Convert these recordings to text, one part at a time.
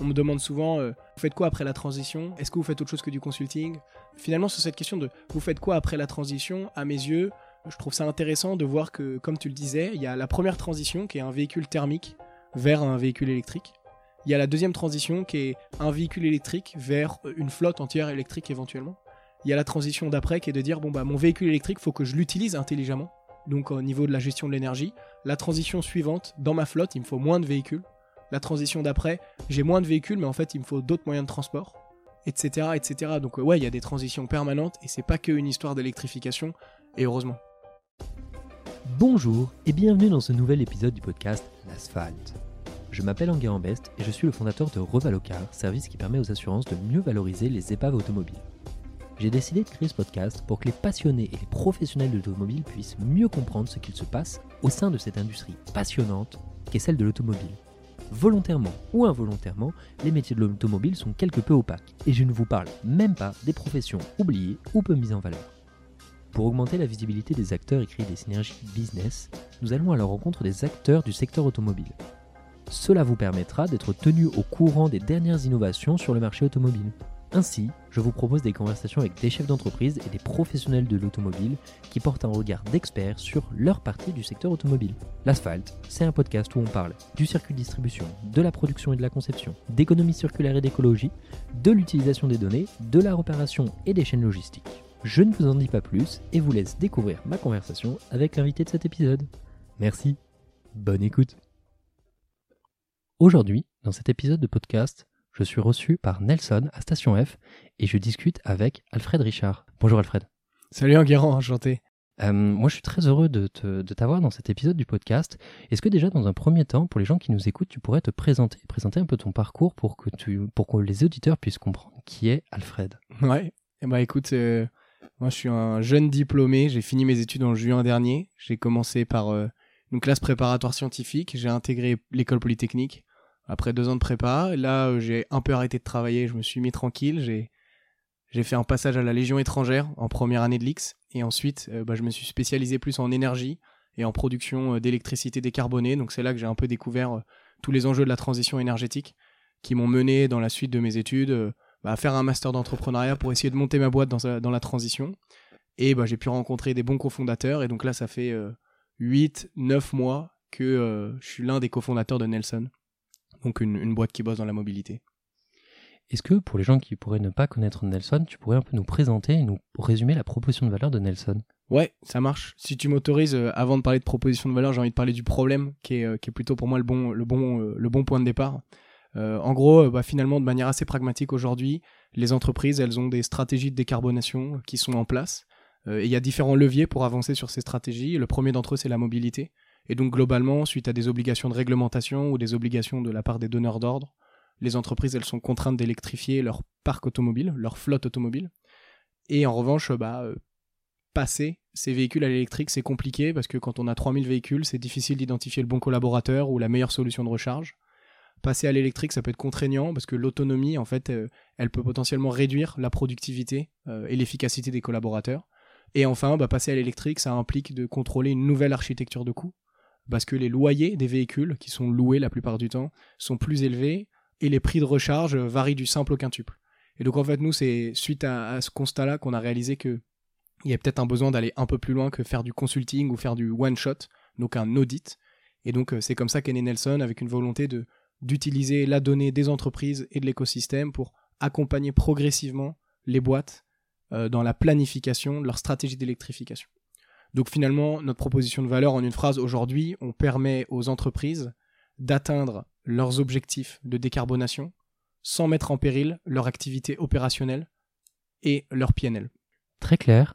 On me demande souvent, vous faites quoi après la transition? Est-ce que vous faites autre chose que du consulting? Finalement, sur cette question de vous faites quoi après la transition, à mes yeux, je trouve ça intéressant de voir que, comme tu le disais, il y a la première transition qui est un véhicule thermique vers un véhicule électrique. Il y a la deuxième transition qui est un véhicule électrique vers une flotte entière électrique éventuellement. Il y a la transition d'après qui est de dire bon bah mon véhicule électrique faut que je l'utilise intelligemment. Donc au niveau de la gestion de l'énergie, la transition suivante dans ma flotte, il me faut moins de véhicules. La transition d'après, j'ai moins de véhicules mais en fait il me faut d'autres moyens de transport, etc., etc. Donc ouais, il y a des transitions permanentes et c'est pas que une histoire d'électrification et heureusement. Bonjour et bienvenue dans ce nouvel épisode du podcast L'Asphalte. Je m'appelle Enguerrand Best et je suis le fondateur de Revalocar, service qui permet aux assurances de mieux valoriser les épaves automobiles. J'ai décidé de créer ce podcast pour que les passionnés et les professionnels de l'automobile puissent mieux comprendre ce qu'il se passe au sein de cette industrie passionnante qu'est celle de l'automobile. Volontairement ou involontairement, les métiers de l'automobile sont quelque peu opaques et je ne vous parle même pas des professions oubliées ou peu mises en valeur. Pour augmenter la visibilité des acteurs et créer des synergies business, nous allons à la rencontre des acteurs du secteur automobile. Cela vous permettra d'être tenu au courant des dernières innovations sur le marché automobile. Ainsi, je vous propose des conversations avec des chefs d'entreprise et des professionnels de l'automobile qui portent un regard d'experts sur leur partie du secteur automobile. L'asphalte, c'est un podcast où on parle du circuit de distribution, de la production et de la conception, d'économie circulaire et d'écologie, de l'utilisation des données, de la réparation et des chaînes logistiques. Je ne vous en dis pas plus et vous laisse découvrir ma conversation avec l'invité de cet épisode. Merci, bonne écoute. Aujourd'hui, dans cet épisode de podcast, je suis reçu par Nelson à Station F et je discute avec Alfred Richard. Bonjour Alfred. Salut Enguerrand, enchanté. Euh, moi, je suis très heureux de, t'avoir dans cet épisode du podcast. Est-ce que déjà, dans un premier temps, pour les gens qui nous écoutent, tu pourrais te présenter, présenter un peu ton parcours pour que, tu, pour que les auditeurs puissent comprendre qui est Alfred? Ouais, eh ben, écoute, euh, moi je suis un jeune diplômé, j'ai fini mes études en juin dernier. J'ai commencé par euh, une classe préparatoire scientifique, j'ai intégré l'école polytechnique après deux ans de prépa. Là, euh, j'ai un peu arrêté de travailler, je me suis mis tranquille. J'ai j'ai fait un passage à la Légion étrangère en première année de l'IX et ensuite euh, bah, je me suis spécialisé plus en énergie et en production euh, d'électricité décarbonée. Donc c'est là que j'ai un peu découvert tous les enjeux de la transition énergétique qui m'ont mené dans la suite de mes études bah, à faire un master d'entrepreneuriat pour essayer de monter ma boîte dans, dans la transition. Et bah, j'ai pu rencontrer des bons cofondateurs et donc là ça fait 8, 9 mois que je suis l'un des cofondateurs de Nelson donc une, boîte qui bosse dans la mobilité. Est-ce que pour les gens qui pourraient ne pas connaître Nelson, tu pourrais un peu nous présenter et nous résumer la proposition de valeur de Nelson? Ouais, ça marche. Si tu m'autorises, euh, avant de parler de proposition de valeur, j'ai envie de parler du problème, qui est, euh, qui est plutôt pour moi le bon, le bon, euh, le bon point de départ. en gros, bah, finalement, de manière assez pragmatique aujourd'hui, les entreprises, elles ont des stratégies de décarbonation qui sont en place. et il y a différents leviers pour avancer sur ces stratégies. Le premier d'entre eux, c'est la mobilité. Et donc globalement, suite à des obligations de réglementation ou des obligations de la part des donneurs d'ordre, les entreprises elles sont contraintes d'électrifier leur parc automobile, leur flotte automobile. Et en revanche, bah, euh, passer ces véhicules à l'électrique, c'est compliqué parce que quand on a 3000 véhicules, c'est difficile d'identifier le bon collaborateur ou la meilleure solution de recharge. Passer à l'électrique, ça peut être contraignant parce que l'autonomie, en fait, euh, elle peut potentiellement réduire la productivité euh, et l'efficacité des collaborateurs. Et enfin, bah, passer à l'électrique, ça implique de contrôler une nouvelle architecture de coût parce que les loyers des véhicules, qui sont loués la plupart du temps, sont plus élevés et les prix de recharge varient du simple au quintuple. Et donc en fait, nous, c'est suite à, ce constat-là qu'on a réalisé que il y a peut-être un besoin d'aller un peu plus loin que faire du consulting ou faire du one-shot, donc un audit. Et donc euh, c'est comme ça qu'est né Nelson, avec une volonté d'utiliser la donnée des entreprises et de l'écosystème pour accompagner progressivement les boîtes euh, dans la planification de leur stratégie d'électrification. Donc finalement, notre proposition de valeur en une phrase aujourd'hui, on permet aux entreprises d'atteindre leurs objectifs de décarbonation sans mettre en péril leur activité opérationnelle et leur PNL. Très clair.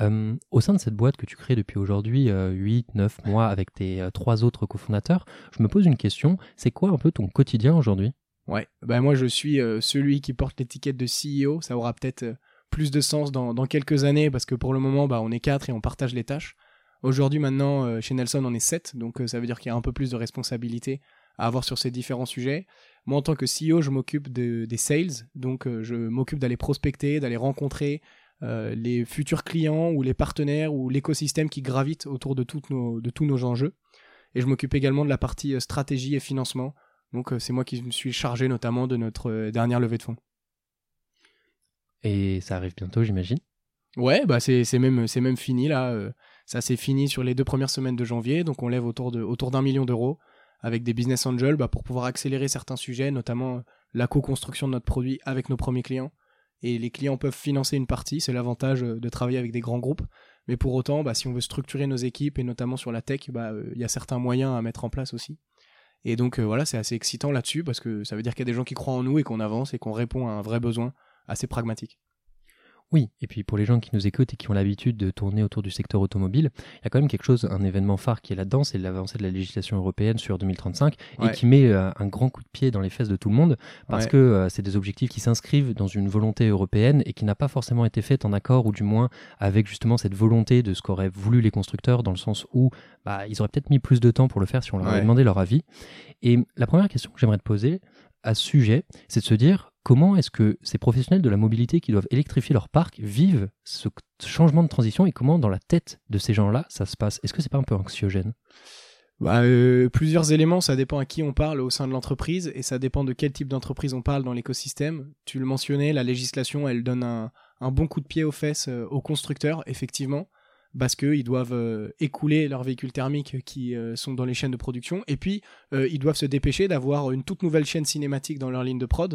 Euh, au sein de cette boîte que tu crées depuis aujourd'hui 8, euh, 9 mois avec tes euh, trois autres cofondateurs, je me pose une question, c'est quoi un peu ton quotidien aujourd'hui? Ouais, ben moi je suis celui qui porte l'étiquette de CEO, ça aura peut-être plus de sens dans, quelques années parce que pour le moment, bah, on est quatre et on partage les tâches. Aujourd'hui, maintenant, euh, chez Nelson, on est sept, donc euh, ça veut dire qu'il y a un peu plus de responsabilité à avoir sur ces différents sujets. Moi, en tant que CEO, je m'occupe de, des sales, donc euh, je m'occupe d'aller prospecter, d'aller rencontrer les futurs clients ou les partenaires ou l'écosystème qui gravite autour de, de tous nos enjeux. Et je m'occupe également de la partie stratégie et financement Donc c'est moi qui me suis chargé notamment de notre dernière levée de fonds. Et ça arrive bientôt, j'imagine. Ouais, bah c'est même c'est même fini là. ça s'est fini sur les deux premières semaines de janvier, donc on lève autour de autour d'un million d'euros avec des business angels bah, pour pouvoir accélérer certains sujets, notamment la co-construction de notre produit avec nos premiers clients. Et les clients peuvent financer une partie, c'est l'avantage de travailler avec des grands groupes. Mais pour autant, bah, si on veut structurer nos équipes et notamment sur la tech, bah, il y a certains moyens à mettre en place aussi. Et donc voilà, c'est assez excitant là-dessus parce que ça veut dire qu'il y a des gens qui croient en nous et qu'on avance et qu'on répond à un vrai besoin assez pragmatique. Oui, et puis pour les gens qui nous écoutent et qui ont l'habitude de tourner autour du secteur automobile, il y a quand même quelque chose, un événement phare qui est là-dedans, c'est l'avancée de la législation européenne sur 2035 et qui met euh, un grand coup de pied dans les fesses de tout le monde parce que euh, c'est des objectifs qui s'inscrivent dans une volonté européenne et qui n'a pas forcément été faite en accord ou du moins avec justement cette volonté de ce qu'auraient voulu les constructeurs dans le sens où bah, ils auraient peut-être mis plus de temps pour le faire si on leur avait demandé leur avis. Et la première question que j'aimerais te poser à ce sujet, c'est de se dire comment est-ce que ces professionnels de la mobilité qui doivent électrifier leur parc vivent ce changement de transition et comment dans la tête de ces gens-là ça se passe? Est-ce que c'est pas un peu anxiogène? Bah, euh, plusieurs éléments, ça dépend à qui on parle au sein de l'entreprise et ça dépend de quel type d'entreprise on parle dans l'écosystème. Tu le mentionnais, la législation, elle donne un, bon coup de pied aux fesses euh, aux constructeurs, effectivement parce qu'ils doivent euh, écouler leurs véhicules thermiques qui sont dans les chaînes de production, et puis ils doivent se dépêcher d'avoir une toute nouvelle chaîne cinématique dans leur ligne de prod,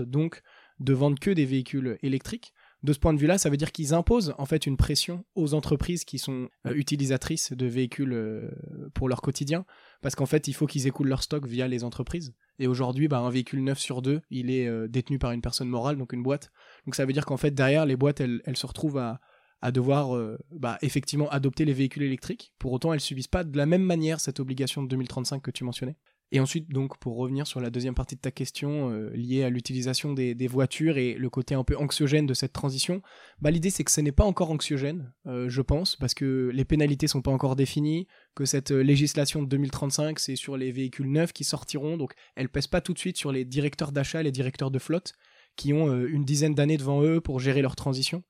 de vendre que des véhicules électriques. De ce point de vue-là, ça veut dire qu'ils imposent en fait une pression aux entreprises qui sont utilisatrices de véhicules pour leur quotidien, parce qu'en fait, il faut qu'ils écoulent leur stock via les entreprises. Et aujourd'hui, bah, un véhicule neuf sur deux, il est détenu par une personne morale, donc une boîte. Donc ça veut dire qu'en fait, derrière, les boîtes, elles se retrouvent à, devoir euh, bah, effectivement adopter les véhicules électriques. Pour autant, elles subissent pas de la même manière cette obligation de 2035 que tu mentionnais. Et ensuite, donc, pour revenir sur la deuxième partie de ta question euh, liée à l'utilisation des, voitures et le côté un peu anxiogène de cette transition, bah, l'idée c'est que ce n'est pas encore anxiogène, euh, je pense, parce que les pénalités sont pas encore définies, que cette législation de 2035 c'est sur les véhicules neufs qui sortiront, donc elle pèse pas tout de suite sur les directeurs d'achat, les directeurs de flotte, qui ont une dizaine d'années devant eux pour gérer leur transition.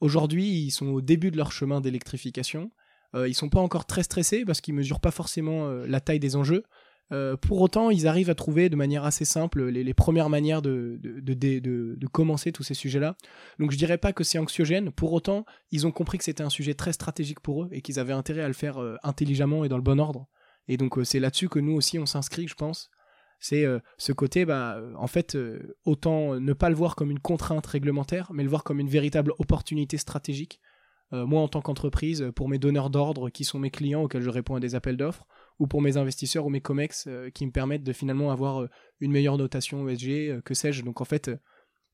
Aujourd'hui, ils sont au début de leur chemin d'électrification. Euh, ils sont pas encore très stressés parce qu'ils mesurent pas forcément euh, la taille des enjeux. Euh, pour autant, ils arrivent à trouver de manière assez simple les, premières manières de, de, commencer tous ces sujets-là. Donc je dirais pas que c'est anxiogène. Pour autant, ils ont compris que c'était un sujet très stratégique pour eux et qu'ils avaient intérêt à le faire intelligemment et dans le bon ordre. Et donc c'est là-dessus que nous aussi on s'inscrit, je pense, c'est euh, ce côté, bah, euh, en fait, euh, autant ne pas le voir comme une contrainte réglementaire, mais le voir comme une véritable opportunité stratégique. moi, en tant qu'entreprise, pour mes donneurs d'ordre qui sont mes clients auxquels je réponds à des appels d'offres, ou pour mes investisseurs ou mes COMEX qui me permettent de finalement avoir une meilleure notation ESG, que sais-je. Donc en fait,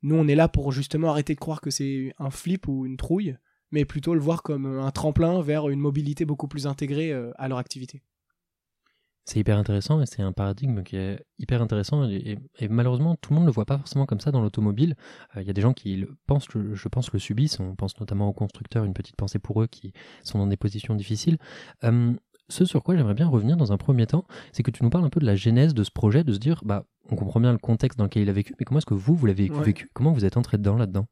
nous, on est là pour justement arrêter de croire que c'est un flip ou une trouille, mais plutôt le voir comme un tremplin vers une mobilité beaucoup plus intégrée à leur activité. C'est hyper intéressant et c'est un paradigme qui est hyper intéressant et, malheureusement tout le monde ne le voit pas forcément comme ça dans l'automobile. Euh, il y a des gens qui pensent, je pense, le subissent. On pense notamment aux constructeurs, une petite pensée pour eux qui sont dans des positions difficiles. Ce sur quoi j'aimerais bien revenir dans un premier temps, c'est que tu nous parles un peu de la genèse de ce projet, de se dire, bah, on comprend bien le contexte dans lequel il a vécu, mais comment est-ce que vous, vous l'avez vécu? Comment vous êtes entré dedans là-dedans?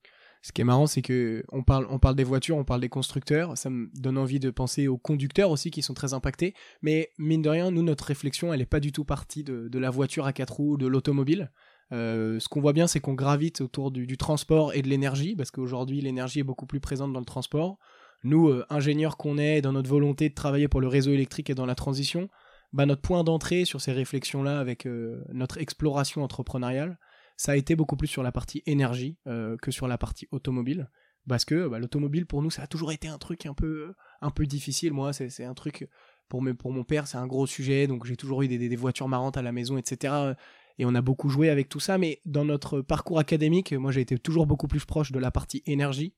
Ce qui est marrant, c'est que on parle, on parle des voitures, on parle des constructeurs. Ça me donne envie de penser aux conducteurs aussi qui sont très impactés. Mais mine de rien, nous, notre réflexion, elle n'est pas du tout partie de, la voiture à quatre roues, de l'automobile. Euh, ce qu'on voit bien, c'est qu'on gravite autour du, transport et de l'énergie, parce qu'aujourd'hui, l'énergie est beaucoup plus présente dans le transport. Nous, euh, ingénieurs qu'on est, dans notre volonté de travailler pour le réseau électrique et dans la transition, bah, notre point d'entrée sur ces réflexions-là avec euh, notre exploration entrepreneuriale, ça a été beaucoup plus sur la partie énergie euh, que sur la partie automobile. Parce que bah, l'automobile, pour nous, ça a toujours été un truc un peu, un peu difficile. Moi, c'est un truc, pour, pour mon père, c'est un gros sujet. Donc, j'ai toujours eu des, des, voitures marrantes à la maison, etc. Et on a beaucoup joué avec tout ça. Mais dans notre parcours académique, moi, j'ai été toujours beaucoup plus proche de la partie énergie.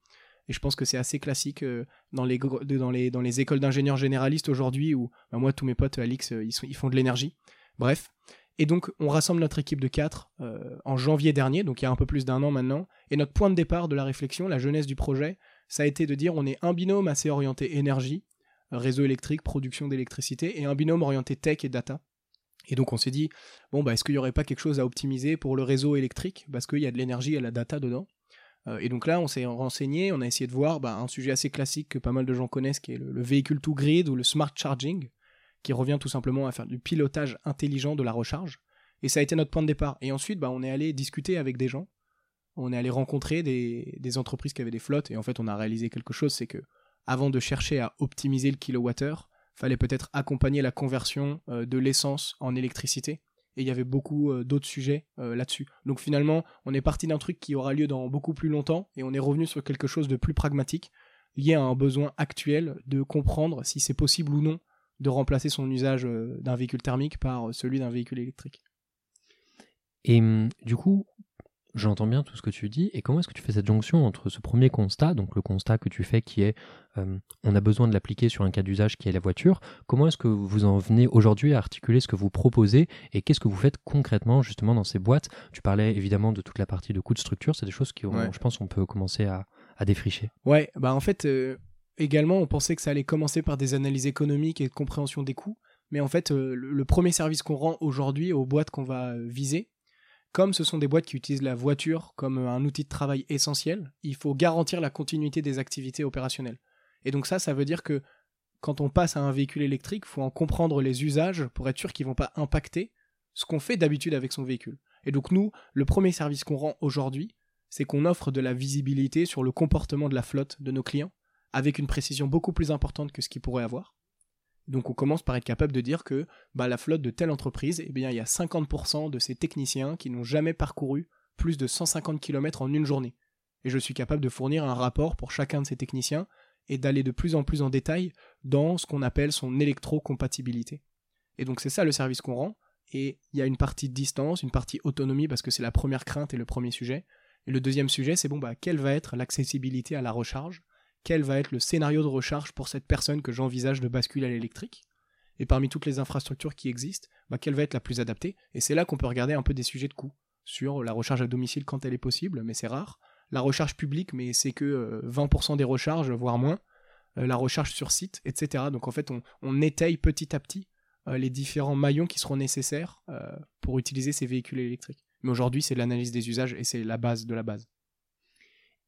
Et je pense que c'est assez classique euh, dans, les, écoles d'ingénieurs généralistes aujourd'hui, où bah, moi, tous mes potes, Alix, ils, sont, ils font de l'énergie. Bref. Et donc, on rassemble notre équipe de 4 euh, en janvier dernier, donc il y a un peu plus d'un an maintenant. Et notre point de départ de la réflexion, la jeunesse du projet, ça a été de dire on est un binôme assez orienté énergie, réseau électrique, production d'électricité, et un binôme orienté tech et data. Et donc on s'est dit, bon, bah, est-ce qu'il n'y aurait pas quelque chose à optimiser pour le réseau électrique, parce qu'il y a de l'énergie et de la data dedans euh, et donc là, on s'est renseigné, on a essayé de voir bah, un sujet assez classique que pas mal de gens connaissent, qui est le véhicule to grid ou le smart charging qui revient tout simplement à faire du pilotage intelligent de la recharge. Et ça a été notre point de départ. Et ensuite, bah, on est allé discuter avec des gens. On est allé rencontrer des, des entreprises qui avaient des flottes. Et en fait, on a réalisé quelque chose, c'est que avant de chercher à optimiser le kilowattheure, fallait peut-être accompagner la conversion euh, de l'essence en électricité. Et il y avait beaucoup euh, d'autres sujets euh, là-dessus. Donc finalement, on est parti d'un truc qui aura lieu dans beaucoup plus longtemps et on est revenu sur quelque chose de plus pragmatique, lié à un besoin actuel de comprendre si c'est possible ou non de remplacer son usage d'un véhicule thermique par celui d'un véhicule électrique. Et hum, du coup, J'entends bien tout ce que tu dis. Et comment est-ce que tu fais cette jonction entre ce premier constat, donc le constat que tu fais qui est euh, on a besoin de l'appliquer sur un cas d'usage qui est la voiture, comment est-ce que vous en venez aujourd'hui à articuler ce que vous proposez et qu'est-ce que vous faites concrètement justement dans ces boîtes? Tu parlais évidemment de toute la partie de coûts de structure, c'est des choses qui, je pense, on peut commencer à, défricher. Ouais, bah en fait, euh, également, on pensait que ça allait commencer par des analyses économiques et de compréhension des coûts. Mais en fait, euh, le premier service qu'on rend aujourd'hui aux boîtes qu'on va viser, comme ce sont des boîtes qui utilisent la voiture comme un outil de travail essentiel, il faut garantir la continuité des activités opérationnelles. Et donc ça, ça veut dire que quand on passe à un véhicule électrique, il faut en comprendre les usages pour être sûr qu'ils ne vont pas impacter ce qu'on fait d'habitude avec son véhicule. Et donc nous, le premier service qu'on rend aujourd'hui, c'est qu'on offre de la visibilité sur le comportement de la flotte de nos clients, avec une précision beaucoup plus importante que ce qu'ils pourraient avoir. Donc on commence par être capable de dire que bah, la flotte de telle entreprise, eh bien, il y a 50% de ces techniciens qui n'ont jamais parcouru plus de 150 km en une journée. Et je suis capable de fournir un rapport pour chacun de ces techniciens et d'aller de plus en plus en détail dans ce qu'on appelle son électrocompatibilité. Et donc c'est ça le service qu'on rend. Et il y a une partie distance, une partie autonomie parce que c'est la première crainte et le premier sujet. Et le deuxième sujet, c'est bon, bah, quelle va être l'accessibilité à la recharge? Quel va être le scénario de recharge pour cette personne que j'envisage de basculer à l'électrique et parmi toutes les infrastructures qui existent, bah, quelle va être la plus adaptée? Et c'est là qu'on peut regarder un peu des sujets de coût sur la recharge à domicile quand elle est possible, mais c'est rare. La recharge publique, mais c'est que 20% euh, des recharges, voire moins. Euh, la recharge sur site, etc. Donc en fait, on, étaye petit à petit euh, les différents maillons qui seront nécessaires pour utiliser ces véhicules électriques. Mais aujourd'hui, c'est l'analyse des usages et c'est la base de la base.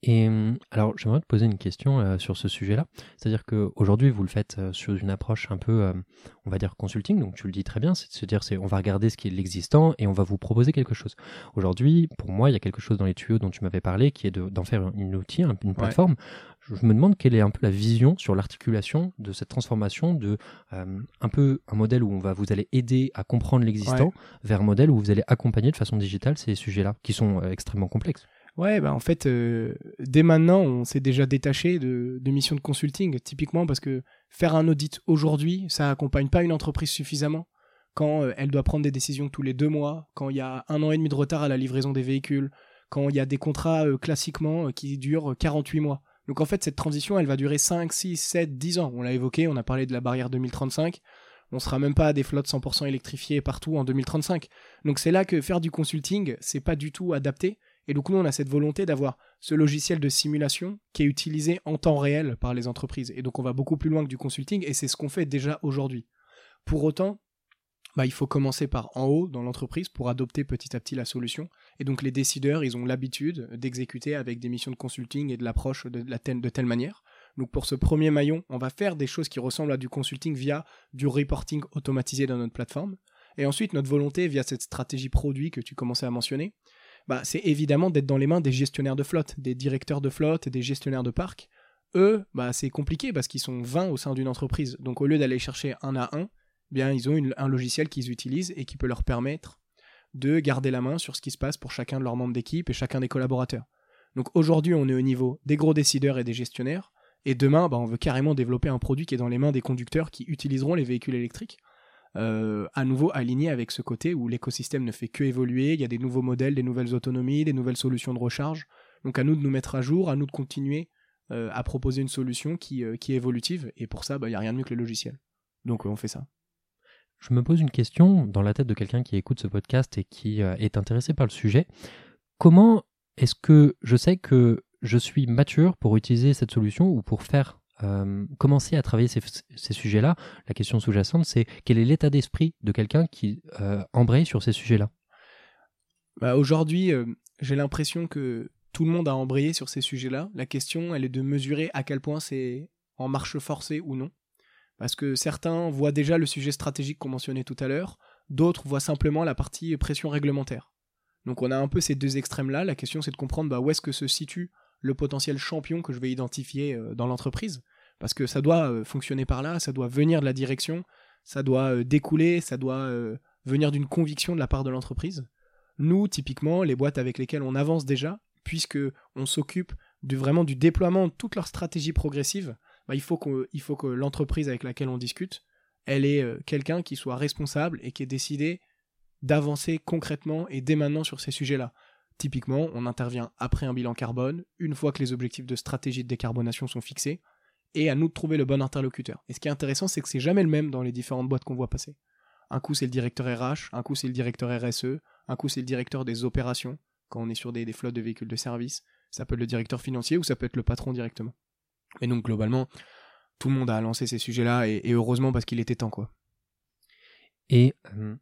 Et hum, alors, j'aimerais te poser une question euh, sur ce sujet-là. C'est-à-dire qu'aujourd'hui, vous le faites euh, sur une approche un peu, euh, on va dire, consulting. Donc, tu le dis très bien, c'est de se dire, c'est, on va regarder ce qui est l'existant et on va vous proposer quelque chose. Aujourd'hui, pour moi, il y a quelque chose dans les tuyaux dont tu m'avais parlé, qui est d'en faire un outil, une plateforme. Je me demande quelle est un peu la vision sur l'articulation de cette transformation de un peu un modèle où on va vous allez aider à comprendre l'existant vers un modèle où vous allez accompagner de façon digitale ces sujets-là qui sont extrêmement complexes. Ouais, bah en fait, euh, dès maintenant, on s'est déjà détaché de, missions de consulting, typiquement parce que faire un audit aujourd'hui, ça accompagne pas une entreprise suffisamment. Quand euh, elle doit prendre des décisions tous les deux mois, quand il y a un an et demi de retard à la livraison des véhicules, quand il y a des contrats euh, classiquement qui durent 48 mois. Donc en fait, cette transition, elle va durer 5, 6, 7, 10 ans. On l'a évoqué, on a parlé de la barrière 2035 on sera même pas à des flottes 100% électrifiées partout en 2035. Donc c'est là que faire du consulting, c'est pas du tout adapté et donc nous, on a cette volonté d'avoir ce logiciel de simulation qui est utilisé en temps réel par les entreprises. Et donc on va beaucoup plus loin que du consulting, et c'est ce qu'on fait déjà aujourd'hui. Pour autant, bah, il faut commencer par en haut dans l'entreprise pour adopter petit à petit la solution. Et donc les décideurs, ils ont l'habitude d'exécuter avec des missions de consulting et de l'approche de, telle manière. Donc pour ce premier maillon, on va faire des choses qui ressemblent à du consulting via du reporting automatisé dans notre plateforme. Et ensuite, notre volonté, via cette stratégie produit que tu commençais à mentionner, bah, c'est évidemment d'être dans les mains des gestionnaires de flotte, des directeurs de flotte et des gestionnaires de parc. Eux, bah, c'est compliqué parce qu'ils sont 20 au sein d'une entreprise. Donc au lieu d'aller chercher un à un, eh bien ils ont un logiciel qu'ils utilisent et qui peut leur permettre de garder la main sur ce qui se passe pour chacun de leurs membres d'équipe et chacun des collaborateurs. Donc aujourd'hui, on est au niveau des gros décideurs et des gestionnaires. Et demain, bah, on veut carrément développer un produit qui est dans les mains des conducteurs qui utiliseront les véhicules électriques euh, à nouveau aligné avec ce côté où l'écosystème ne fait que évoluer, il y a des nouveaux modèles, des nouvelles autonomies, des nouvelles solutions de recharge. Donc à nous de nous mettre à jour, à nous de continuer euh, à proposer une solution qui, euh, qui est évolutive, et pour ça, bah, il n'y a rien de mieux que le logiciel. Donc on fait ça. Je me pose une question dans la tête de quelqu'un qui écoute ce podcast et qui est intéressé par le sujet. Comment est-ce que je sais que je suis mature pour utiliser cette solution ou pour faire euh, commencer à travailler ces, sujets-là, la question sous-jacente, c'est quel est l'état d'esprit de quelqu'un qui euh, embraye sur ces sujets-là? Bah, Aujourd'hui, euh, j'ai l'impression que tout le monde a embrayé sur ces sujets-là. La question, elle est de mesurer à quel point c'est en marche forcée ou non. Parce que certains voient déjà le sujet stratégique qu'on mentionnait tout à l'heure, D'autres voient simplement la partie pression réglementaire. Donc on a un peu ces deux extrêmes-là. La question c'est de comprendre bah, où est-ce que se situe le potentiel champion que je vais identifier euh, dans l'entreprise. Parce que ça doit euh, fonctionner par là, ça doit venir de la direction, ça doit euh, découler, ça doit venir d'une conviction de la part de l'entreprise. Nous, typiquement, les boîtes avec lesquelles on avance déjà, puisque on s'occupe de, vraiment du déploiement de toute leur stratégie progressive, bah, il faut que, faut que l'entreprise avec laquelle on discute, elle ait quelqu'un qui soit responsable et qui ait décidé d'avancer concrètement et dès maintenant sur ces sujets-là. Typiquement, on intervient après un bilan carbone, une fois que les objectifs de stratégie de décarbonation sont fixés, et à nous de trouver le bon interlocuteur. Et ce qui est intéressant, c'est que c'est jamais le même dans les différentes boîtes qu'on voit passer. Un coup, c'est le directeur RH, un coup, c'est le directeur RSE, un coup, c'est le directeur des opérations, quand on est sur des, flottes de véhicules de service. Ça peut être le directeur financier ou ça peut être le patron directement. Et donc, globalement, tout le monde a lancé ces sujets-là, et, heureusement parce qu'il était temps, quoi. Et euh,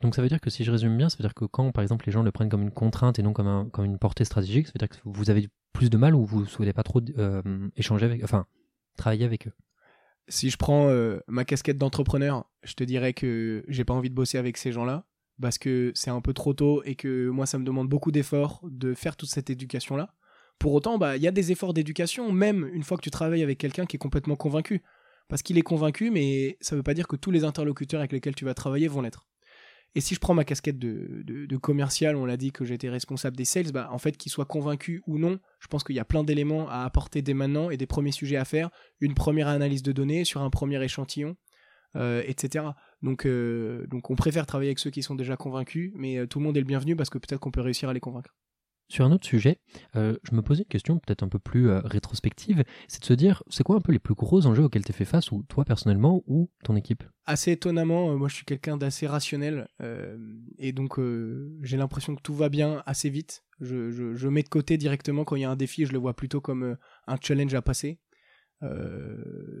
donc ça veut dire que si je résume bien, ça veut dire que quand par exemple les gens le prennent comme une contrainte et non comme, un, comme une portée stratégique, ça veut dire que vous avez plus de mal ou vous ne souhaitez pas trop euh, échanger avec, enfin travailler avec eux. Si je prends euh, ma casquette d'entrepreneur, je te dirais que j'ai pas envie de bosser avec ces gens-là parce que c'est un peu trop tôt et que moi ça me demande beaucoup d'efforts de faire toute cette éducation-là. Pour autant, bah il y a des efforts d'éducation même une fois que tu travailles avec quelqu'un qui est complètement convaincu. Parce qu'il est convaincu, mais ça ne veut pas dire que tous les interlocuteurs avec lesquels tu vas travailler vont l'être. Et si je prends ma casquette de, commercial, on l'a dit que j'étais responsable des sales, bah, en fait, qu'ils soient convaincus ou non, je pense qu'il y a plein d'éléments à apporter dès maintenant et des premiers sujets à faire, une première analyse de données sur un premier échantillon, euh, etc. Donc, euh, donc on préfère travailler avec ceux qui sont déjà convaincus, mais euh, tout le monde est le bienvenu parce que peut-être qu'on peut réussir à les convaincre. Sur un autre sujet, euh, je me posais une question peut-être un peu plus euh, rétrospective, c'est de se dire, c'est quoi un peu les plus gros enjeux auxquels tu fais face, ou toi personnellement, ou ton équipe? Assez étonnamment, euh, moi je suis quelqu'un d'assez rationnel, et donc j'ai l'impression que tout va bien assez vite. Je, je, mets de côté directement quand il y a un défi, je le vois plutôt comme un challenge à passer.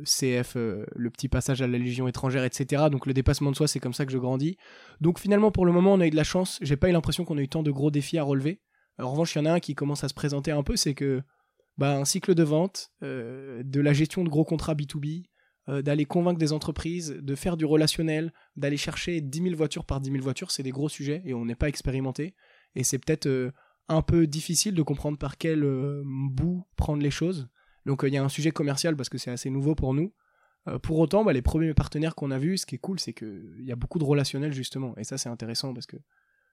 CF, le petit passage à la Légion étrangère, etc. Donc le dépassement de soi, c'est comme ça que je grandis. Donc finalement, pour le moment, on a eu de la chance. J'ai pas eu l'impression qu'on a eu tant de gros défis à relever. En revanche, il y en a un qui commence à se présenter un peu, c'est que bah, un cycle de vente, euh, de la gestion de gros contrats B2B, euh, d'aller convaincre des entreprises, de faire du relationnel, d'aller chercher 10 000 voitures par 10 000 voitures, c'est des gros sujets et on n'est pas expérimenté. Et c'est peut-être euh, un peu difficile de comprendre par quel bout prendre les choses. Donc il y a un sujet commercial parce que c'est assez nouveau pour nous. pour autant, bah, les premiers partenaires qu'on a vus, ce qui est cool, c'est qu'il y a beaucoup de relationnel justement. Et ça, c'est intéressant parce que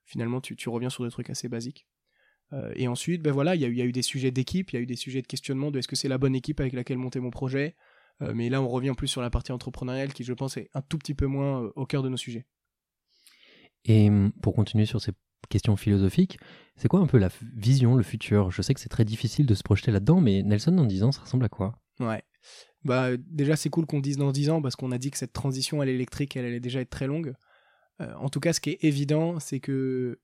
finalement, tu, tu reviens sur des trucs assez basiques. Euh, et ensuite, ben voilà, il y, a eu des sujets d'équipe, il y a eu des sujets de questionnement de est-ce que c'est la bonne équipe avec laquelle monter mon projet. Euh, mais là, on revient plus sur la partie entrepreneuriale qui, je pense, est un tout petit peu moins euh, au cœur de nos sujets. Et pour continuer sur ces questions philosophiques, c'est quoi un peu la vision, le futur? Je sais que c'est très difficile de se projeter là-dedans, mais Nelson, dans 10 ans, ça ressemble à quoi? Ouais. Bah, déjà, c'est cool qu'on dise dans 10 ans parce qu'on a dit que cette transition à l'électrique, elle allait déjà être très longue. en tout cas, ce qui est évident, c'est que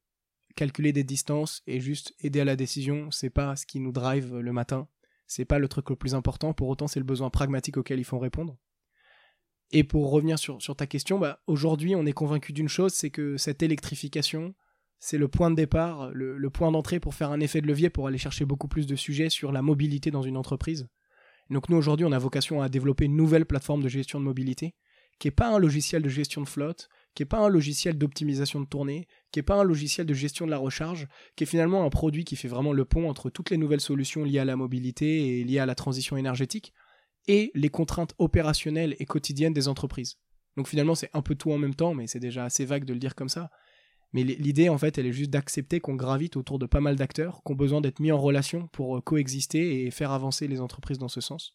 calculer des distances et juste aider à la décision, c'est pas ce qui nous drive le matin. C'est pas le truc le plus important, pour autant c'est le besoin pragmatique auquel il faut répondre. Et pour revenir sur, ta question, bah, aujourd'hui on est convaincu d'une chose, c'est que cette électrification, c'est le point de départ, le, point d'entrée pour faire un effet de levier pour aller chercher beaucoup plus de sujets sur la mobilité dans une entreprise. Donc nous aujourd'hui on a vocation à développer une nouvelle plateforme de gestion de mobilité, qui n'est pas un logiciel de gestion de flotte, qui n'est pas un logiciel d'optimisation de tournée, qui n'est pas un logiciel de gestion de la recharge, qui est finalement un produit qui fait vraiment le pont entre toutes les nouvelles solutions liées à la mobilité et liées à la transition énergétique, et les contraintes opérationnelles et quotidiennes des entreprises. Donc finalement c'est un peu tout en même temps, mais c'est déjà assez vague de le dire comme ça. Mais l'idée en fait elle est juste d'accepter qu'on gravite autour de pas mal d'acteurs qui ont besoin d'être mis en relation pour euh, coexister et faire avancer les entreprises dans ce sens.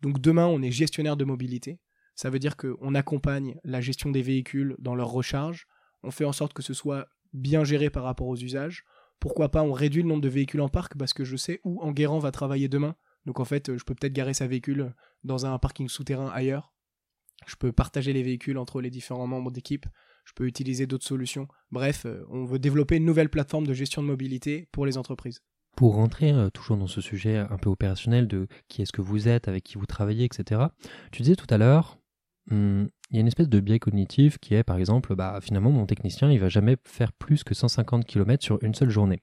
Donc demain on est gestionnaire de mobilité, ça veut dire qu'on accompagne la gestion des véhicules dans leur recharge, on fait en sorte que ce soit bien géré par rapport aux usages. Pourquoi pas on réduit le nombre de véhicules en parc parce que je sais où Enguerrand va travailler demain. Donc en fait, je peux peut-être garer sa véhicule dans un parking souterrain ailleurs. Je peux partager les véhicules entre les différents membres d'équipe. Je peux utiliser d'autres solutions. Bref, euh, on veut développer une nouvelle plateforme de gestion de mobilité pour les entreprises. Pour rentrer euh, toujours dans ce sujet un peu opérationnel de qui est-ce que vous êtes, avec qui vous travaillez, etc. Tu disais tout à l'heure, Hum, il y a une espèce de biais cognitif qui est, par exemple, bah, finalement, mon technicien, il va jamais faire plus que 150 km sur une seule journée.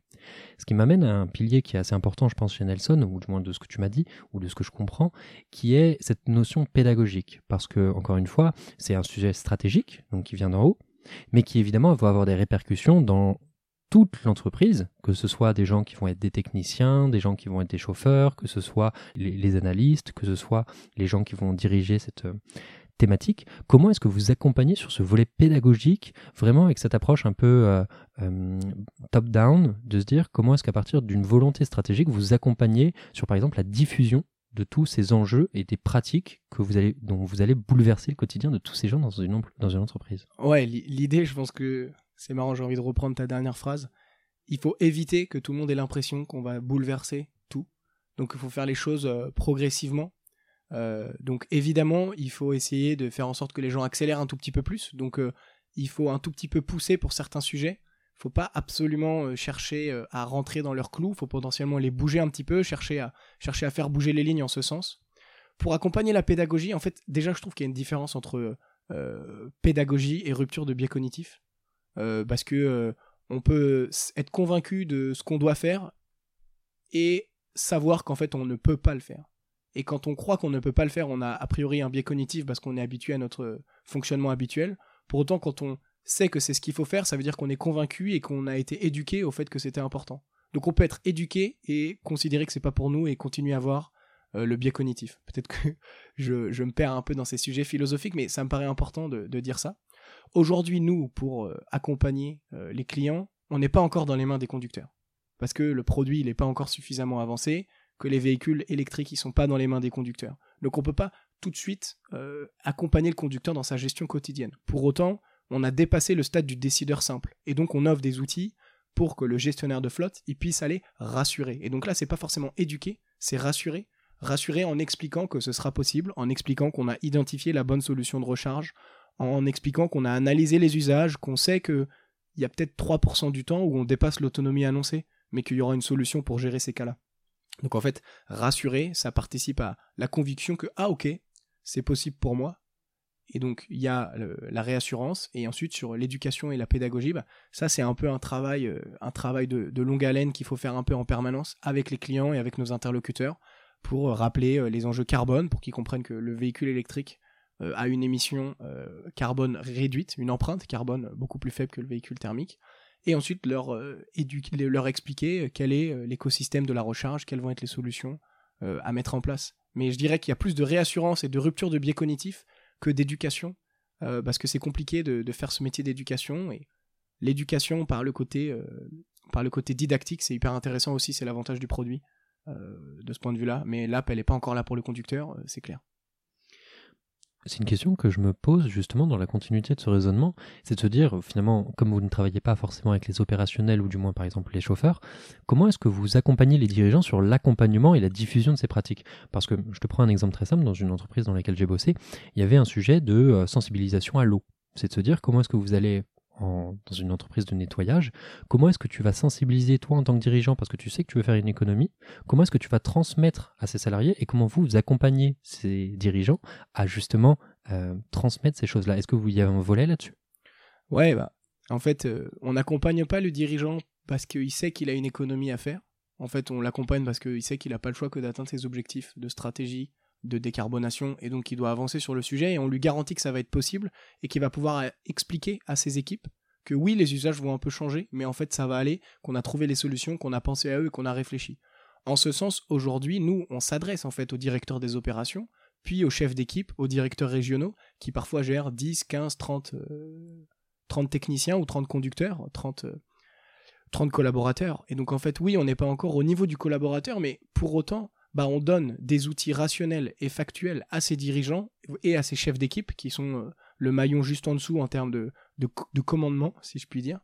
Ce qui m'amène à un pilier qui est assez important, je pense, chez Nelson, ou du moins de ce que tu m'as dit, ou de ce que je comprends, qui est cette notion pédagogique. Parce que, encore une fois, c'est un sujet stratégique, donc qui vient d'en haut, mais qui évidemment va avoir des répercussions dans toute l'entreprise, que ce soit des gens qui vont être des techniciens, des gens qui vont être des chauffeurs, que ce soit les, analystes, que ce soit les gens qui vont diriger cette euh, thématique. Comment est-ce que vous accompagnez sur ce volet pédagogique, vraiment avec cette approche un peu euh, euh, top-down, de se dire comment est-ce qu'à partir d'une volonté stratégique, vous accompagnez sur par exemple la diffusion de tous ces enjeux et des pratiques que vous allez, dont vous allez bouleverser le quotidien de tous ces gens dans une, dans une entreprise? Ouais, l'idée, je pense que c'est marrant, j'ai envie de reprendre ta dernière phrase. Il faut éviter que tout le monde ait l'impression qu'on va bouleverser tout. Donc il faut faire les choses euh, progressivement. Euh, donc évidemment, il faut essayer de faire en sorte que les gens accélèrent un tout petit peu plus. Donc euh, il faut un tout petit peu pousser pour certains sujets faut pas absolument euh, chercher à rentrer dans leurs clous, faut potentiellement les bouger un petit peu, chercher à, chercher à faire bouger les lignes en ce sens. Pour accompagner la pédagogie, en fait, déjà je trouve qu'il y a une différence entre pédagogie et rupture de biais cognitif. parce que on peut être convaincu de ce qu'on doit faire et savoir qu'en fait on ne peut pas le faire. Et quand on croit qu'on ne peut pas le faire, on a a priori un biais cognitif parce qu'on est habitué à notre fonctionnement habituel. Pour autant, quand on sait que c'est ce qu'il faut faire, ça veut dire qu'on est convaincu et qu'on a été éduqué au fait que c'était important. Donc on peut être éduqué et considérer que c'est pas pour nous et continuer à avoir euh, le biais cognitif. Peut-être que je, me perds un peu dans ces sujets philosophiques, mais ça me paraît important de, dire ça. Aujourd'hui, nous, pour euh, accompagner euh, les clients, on n'est pas encore dans les mains des conducteurs. Parce que le produit, n'est pas encore suffisamment avancé, que les véhicules électriques, ils sont pas dans les mains des conducteurs. Donc on peut pas tout de suite accompagner le conducteur dans sa gestion quotidienne. Pour autant, on a dépassé le stade du décideur simple. Et donc on offre des outils pour que le gestionnaire de flotte il puisse aller rassurer. Et donc là, c'est pas forcément éduquer, c'est rassurer. Rassurer en expliquant que ce sera possible, en expliquant qu'on a identifié la bonne solution de recharge, en expliquant qu'on a analysé les usages, qu'on sait qu'il y a peut-être 3% du temps où on dépasse l'autonomie annoncée, mais qu'il y aura une solution pour gérer ces cas-là. Donc en fait, rassurer, ça participe à la conviction que, ah ok, c'est possible pour moi, et donc il y a la réassurance. Et ensuite sur l'éducation et la pédagogie, bah, ça c'est un peu un travail, euh, un travail de, longue haleine qu'il faut faire un peu en permanence avec les clients et avec nos interlocuteurs pour rappeler euh, les enjeux carbone, pour qu'ils comprennent que le véhicule électrique euh, a une émission carbone réduite, une empreinte carbone beaucoup plus faible que le véhicule thermique, et ensuite leur, leur expliquer quel est l'écosystème de la recharge, quelles vont être les solutions à mettre en place. Mais je dirais qu'il y a plus de réassurance et de rupture de biais cognitifs que d'éducation, euh, parce que c'est compliqué de, faire ce métier d'éducation. Et l'éducation par le côté, euh, par le côté didactique, c'est hyper intéressant aussi, c'est l'avantage du produit euh, de ce point de vue-là. Mais l'app, elle n'est pas encore là pour le conducteur, c'est clair. C'est une question que je me pose justement dans la continuité de ce raisonnement, c'est de se dire finalement, comme vous ne travaillez pas forcément avec les opérationnels ou du moins par exemple les chauffeurs, comment est-ce que vous accompagnez les dirigeants sur l'accompagnement et la diffusion de ces pratiques? Parce que je te prends un exemple très simple, dans une entreprise dans laquelle j'ai bossé, il y avait un sujet de euh, sensibilisation à l'eau. C'est de se dire comment est-ce que vous allez dans une entreprise de nettoyage, comment est-ce que tu vas sensibiliser toi en tant que dirigeant parce que tu sais que tu veux faire une économie Comment est-ce que tu vas transmettre à ces salariés et comment vous, vous accompagnez ces dirigeants à justement euh, transmettre ces choses-là? Est-ce que vous y avez un volet là-dessus? Ouais, bah, en fait, euh, on n'accompagne pas le dirigeant parce qu'il sait qu'il a une économie à faire. En fait, on l'accompagne parce qu'il sait qu'il n'a pas le choix que d'atteindre ses objectifs de stratégie, de décarbonation et donc il doit avancer sur le sujet et on lui garantit que ça va être possible et qu'il va pouvoir euh, expliquer à ses équipes que oui les usages vont un peu changer mais en fait ça va aller, qu'on a trouvé les solutions, qu'on a pensé à eux et qu'on a réfléchi. En ce sens, aujourd'hui, nous, on s'adresse en fait aux directeurs des opérations, puis aux chefs d'équipe, aux directeurs régionaux, qui parfois gèrent 10, 15, 30, 30 techniciens ou 30 conducteurs, 30, 30 collaborateurs. Et donc en fait, oui, on n'est pas encore au niveau du collaborateur, mais pour autant, bah, on donne des outils rationnels et factuels à ces dirigeants et à ces chefs d'équipe qui sont euh, le maillon juste en dessous en termes de, de, commandement, si je puis dire,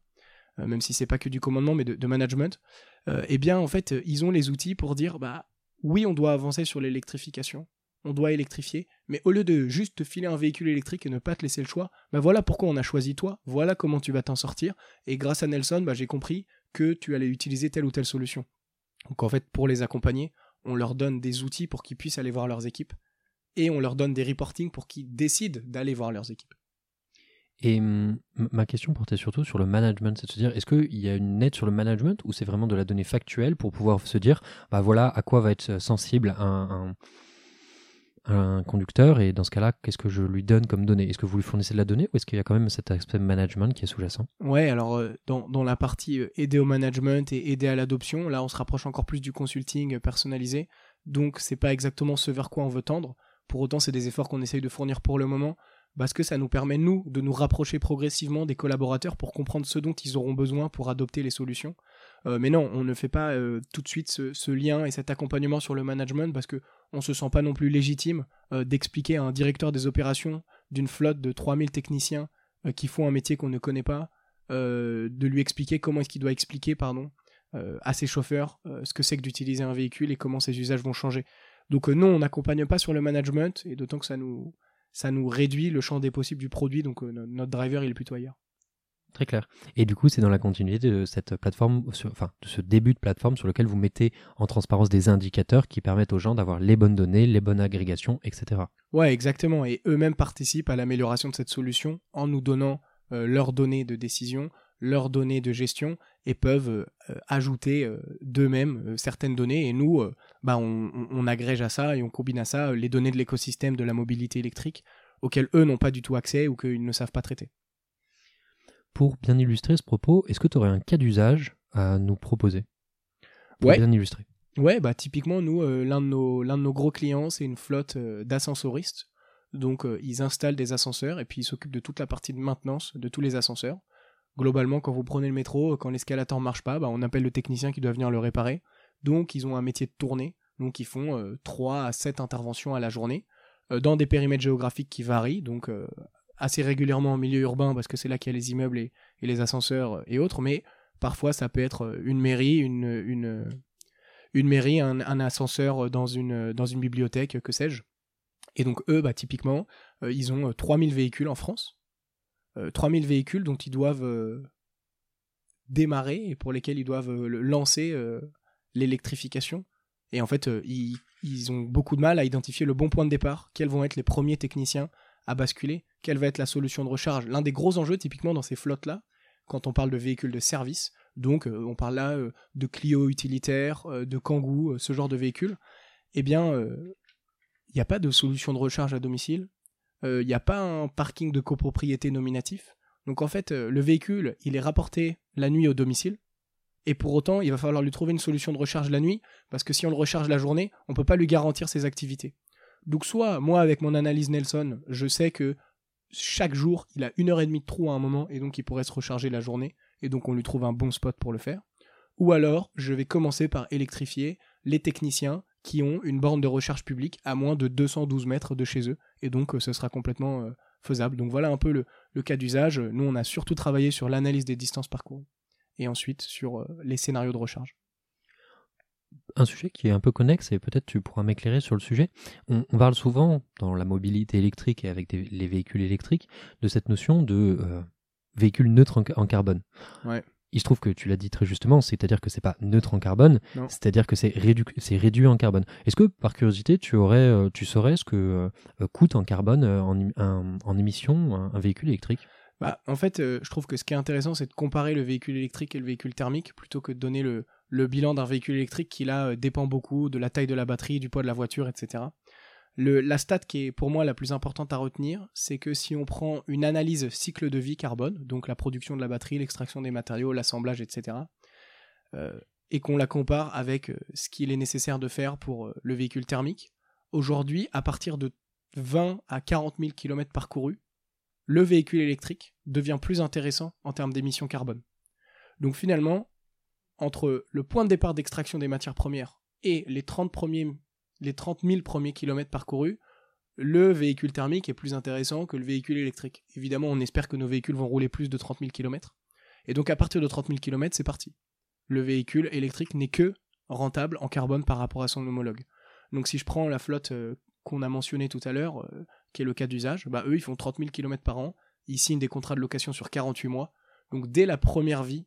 euh, même si c'est pas que du commandement, mais de, management. Euh, eh bien, en fait, ils ont les outils pour dire, bah oui, on doit avancer sur l'électrification, on doit électrifier, mais au lieu de juste te filer un véhicule électrique et ne pas te laisser le choix, bah voilà pourquoi on a choisi toi, voilà comment tu vas t'en sortir, et grâce à Nelson, bah, j'ai compris que tu allais utiliser telle ou telle solution. Donc en fait, pour les accompagner, on leur donne des outils pour qu'ils puissent aller voir leurs équipes, et on leur donne des reportings pour qu'ils décident d'aller voir leurs équipes. Et ma question portait surtout sur le management, c'est de se dire, est-ce qu'il y a une aide sur le management ou c'est vraiment de la donnée factuelle pour pouvoir se dire, bah voilà à quoi va être sensible un conducteur et dans ce cas-là, qu'est-ce que je lui donne comme donnée? Est-ce que vous lui fournissez de la donnée ou est-ce qu'il y a quand même cet aspect management qui est sous-jacent? Ouais, alors euh, dans, dans, la partie euh, aider au management et aider à l'adoption, là on se rapproche encore plus du consulting personnalisé. Donc c'est pas exactement ce vers quoi on veut tendre. Pour autant, c'est des efforts qu'on essaye de fournir pour le moment parce que ça nous permet, nous, de nous rapprocher progressivement des collaborateurs pour comprendre ce dont ils auront besoin pour adopter les solutions. Euh, mais non, on ne fait pas euh, tout de suite ce, lien et cet accompagnement sur le management parce que on se sent pas non plus légitime euh, d'expliquer à un directeur des opérations d'une flotte de 3000 techniciens qui font un métier qu'on ne connaît pas, de lui expliquer comment est-ce qu'il doit expliquer, pardon, à ses chauffeurs ce que c'est que d'utiliser un véhicule et comment ses usages vont changer. Donc non, on n'accompagne pas sur le management et d'autant que ça nous ça nous réduit le champ des possibles du produit, donc notre driver il est plutôt ailleurs. Très clair. Et du coup, c'est dans la continuité de cette plateforme, enfin, de ce début de plateforme sur lequel vous mettez en transparence des indicateurs qui permettent aux gens d'avoir les bonnes données, les bonnes agrégations, etc. Ouais, exactement. Et eux-mêmes participent à l'amélioration de cette solution en nous donnant euh, leurs données de décision, leurs données de gestion et peuvent euh, ajouter euh, d'eux-mêmes certaines données. Et nous, bah, on, agrège à ça et on combine à ça les données de l'écosystème de la mobilité électrique auxquelles eux n'ont pas du tout accès ou qu'ils ne savent pas traiter. Pour bien illustrer ce propos, est-ce que tu aurais un cas d'usage à nous proposer pour bien illustrer? Ouais, bah typiquement nous, euh, l'un de nos l'un de nos gros clients, c'est une flotte euh, d'ascensoristes. Donc euh, ils installent des ascenseurs et puis ils s'occupent de toute la partie de maintenance de tous les ascenseurs. Globalement, quand vous prenez le métro, quand l'escalator marche pas, bah, on appelle le technicien qui doit venir le réparer. Donc ils ont un métier de tournée, donc ils font 3 à 7 interventions à la journée dans des périmètres géographiques qui varient, donc assez régulièrement en milieu urbain parce que c'est là qu'il y a les immeubles et, les ascenseurs et autres, mais parfois ça peut être une mairie, une, une, une mairie, un, ascenseur dans une, dans une bibliothèque, que sais-je. Et donc eux, bah, typiquement, euh, ils ont 3000 euh, véhicules en France. 3000 euh, véhicules dont ils doivent démarrer et pour lesquels ils doivent lancer l'électrification. Et en fait, ils, ils ont beaucoup de mal à identifier le bon point de départ, quels vont être les premiers techniciens à basculer, quelle va être la solution de recharge? L'un des gros enjeux typiquement dans ces flottes-là, quand on parle de véhicules de service, donc euh, on parle là euh, de Clio utilitaires, euh, de Kangoo, ce genre de véhicules, eh bien, il n'y a pas de solution de recharge à domicile, il n'y a pas un parking de copropriété nominatif. Donc en fait, le véhicule, il est rapporté la nuit au domicile, et pour autant, il va falloir lui trouver une solution de recharge la nuit, parce que si on le recharge la journée, on ne peut pas lui garantir ses activités. Donc soit moi avec mon analyse Nelson, je sais que chaque jour il a une heure et demie de trou à un moment et donc il pourrait se recharger la journée et donc on lui trouve un bon spot pour le faire. Ou alors je vais commencer par électrifier les techniciens qui ont une borne de recharge publique à moins de 212 mètres de chez eux et donc euh, ce sera complètement euh, faisable. Donc voilà un peu le, cas d'usage. Nous on a surtout travaillé sur l'analyse des distances parcourues et ensuite sur euh, les scénarios de recharge un sujet qui est un peu connexe et peut-être tu pourras m'éclairer sur le sujet. On, parle souvent dans la mobilité électrique et avec les véhicules électriques de cette notion de euh, véhicule neutre en, carbone. Il se trouve que tu l'as dit très justement, c'est-à-dire que c'est pas neutre en carbone, c'est-à-dire que c'est réduit en carbone. Est-ce que par curiosité tu aurais, euh, tu saurais ce que euh, coûte en carbone en, en émission un, véhicule électrique? Bah, en fait, je trouve que ce qui est intéressant, c'est de comparer le véhicule électrique et le véhicule thermique plutôt que de donner le, le bilan d'un véhicule électrique qui là euh, dépend beaucoup de la taille de la batterie, du poids de la voiture, etc. Le, la stat qui est pour moi la plus importante à retenir, c'est que si on prend une analyse cycle de vie carbone, donc la production de la batterie, l'extraction des matériaux, l'assemblage, etc., euh, et qu'on la compare avec euh, ce qu'il est nécessaire de faire pour le véhicule thermique, aujourd'hui, à partir de 20 à 40 000 km parcourus, le véhicule électrique devient plus intéressant en termes d'émissions carbone. Donc finalement, entre le point de départ d'extraction des matières premières et les 30, premiers, les 30 000 premiers kilomètres parcourus, le véhicule thermique est plus intéressant que le véhicule électrique. Évidemment, on espère que nos véhicules vont rouler plus de 30 000 km. Et donc à partir de 30 000 km, c'est parti. Le véhicule électrique n'est que rentable en carbone par rapport à son homologue. Donc si je prends la flotte euh, qu'on a mentionnée tout à l'heure, euh, qui est le cas d'usage, bah eux ils font 30 000 km par an, ils signent des contrats de location sur 48 mois. Donc dès la première vie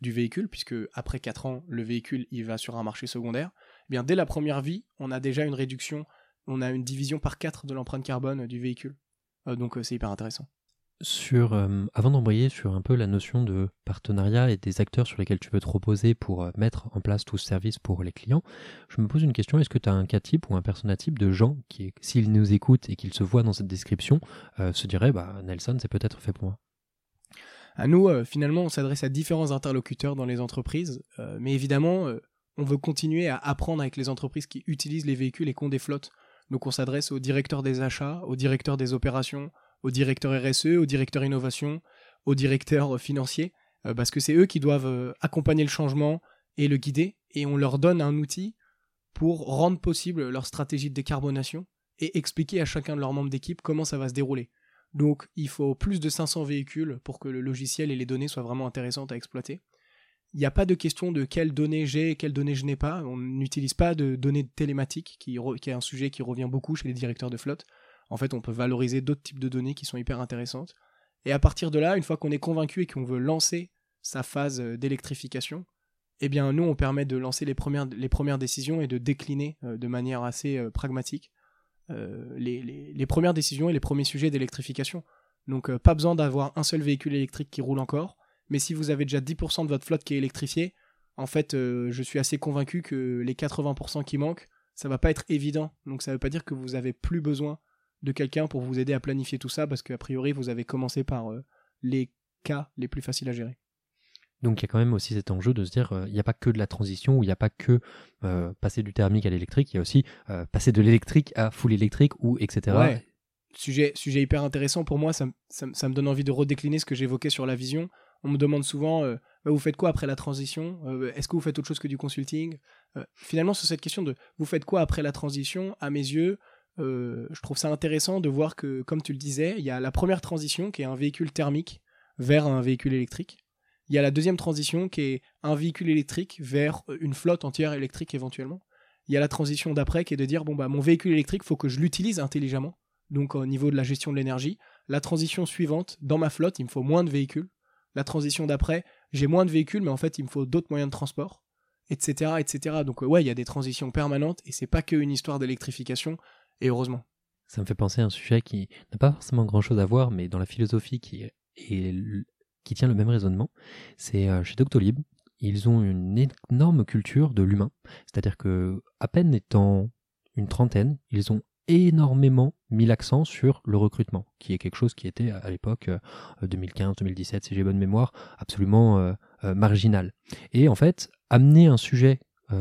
du véhicule, puisque après 4 ans, le véhicule il va sur un marché secondaire, eh bien dès la première vie, on a déjà une réduction, on a une division par 4 de l'empreinte carbone du véhicule. Euh, donc euh, c'est hyper intéressant. Sur, avant d'embrayer sur un peu la notion de partenariat et des acteurs sur lesquels tu veux te reposer pour mettre en place tout ce service pour les clients, je me pose une question, est-ce que tu as un cas type ou un persona type de gens qui, s'ils nous écoutent et qu'ils se voient dans cette description, se diraient, bah, Nelson, c'est peut-être fait pour moi? À nous, finalement, on s'adresse à différents interlocuteurs dans les entreprises, mais évidemment, on veut continuer à apprendre avec les entreprises qui utilisent les véhicules et qui ont des flottes. Donc on s'adresse aux directeurs des achats, aux directeurs des opérations, au directeur RSE, au directeur innovation, au directeur financier, euh, parce que c'est eux qui doivent euh, accompagner le changement et le guider, et on leur donne un outil pour rendre possible leur stratégie de décarbonation et expliquer à chacun de leurs membres d'équipe comment ça va se dérouler. Donc il faut plus de 500 véhicules pour que le logiciel et les données soient vraiment intéressantes à exploiter. Il n'y a pas de question de quelles données j'ai et quelles données je n'ai pas. On n'utilise pas de données télématiques, qui, qui est un sujet qui revient beaucoup chez les directeurs de flotte. En fait, on peut valoriser d'autres types de données qui sont hyper intéressantes. Et à partir de là, une fois qu'on est convaincu et qu'on veut lancer sa phase euh, d'électrification, eh bien, nous, on permet de lancer les premières, décisions et de décliner euh, de manière assez euh, pragmatique les, premières décisions et les premiers sujets d'électrification. Donc, pas besoin d'avoir un seul véhicule électrique qui roule encore, mais si vous avez déjà 10% de votre flotte qui est électrifiée, en fait, je suis assez convaincu que les 80% qui manquent, ça va pas être évident. Donc, ça veut pas dire que vous avez plus besoin de quelqu'un pour vous aider à planifier tout ça, parce qu'a priori, vous avez commencé par euh, les cas les plus faciles à gérer. Donc il y a quand même aussi cet enjeu de se dire, euh, il n'y a pas que de la transition, il n'y a pas que euh, passer du thermique à l'électrique, il y a aussi passer de l'électrique à full électrique ou etc. Ouais. Sujet, hyper intéressant pour moi, ça, me donne envie de redécliner ce que j'évoquais sur la vision. On me demande souvent, bah, vous faites quoi après la transition? Est-ce que vous faites autre chose que du consulting? Finalement, sur cette question de vous faites quoi après la transition, à mes yeux, euh, je trouve ça intéressant de voir que, comme tu le disais, il y a la première transition qui est un véhicule thermique vers un véhicule électrique. Il y a la deuxième transition qui est un véhicule électrique vers une flotte entière électrique éventuellement. Il y a la transition d'après qui est de dire bon bah mon véhicule électrique faut que je l'utilise intelligemment. Donc au niveau de la gestion de l'énergie. La transition suivante, dans ma flotte, il me faut moins de véhicules. La transition d'après, j'ai moins de véhicules, mais en fait il me faut d'autres moyens de transport, etc., etc. Donc ouais, il y a des transitions permanentes et c'est pas que une histoire d'électrification et heureusement. Ça me fait penser à un sujet qui n'a pas forcément grand-chose à voir, mais dans la philosophie qui, qui tient le même raisonnement, c'est euh, chez Doctolib. Ils ont une énorme culture de l'humain, c'est-à-dire que à peine étant une trentaine, ils ont énormément mis l'accent sur le recrutement, qui est quelque chose qui était à l'époque 2015-2017, euh, si j'ai bonne mémoire, absolument euh, marginal. Et en fait, amener un sujet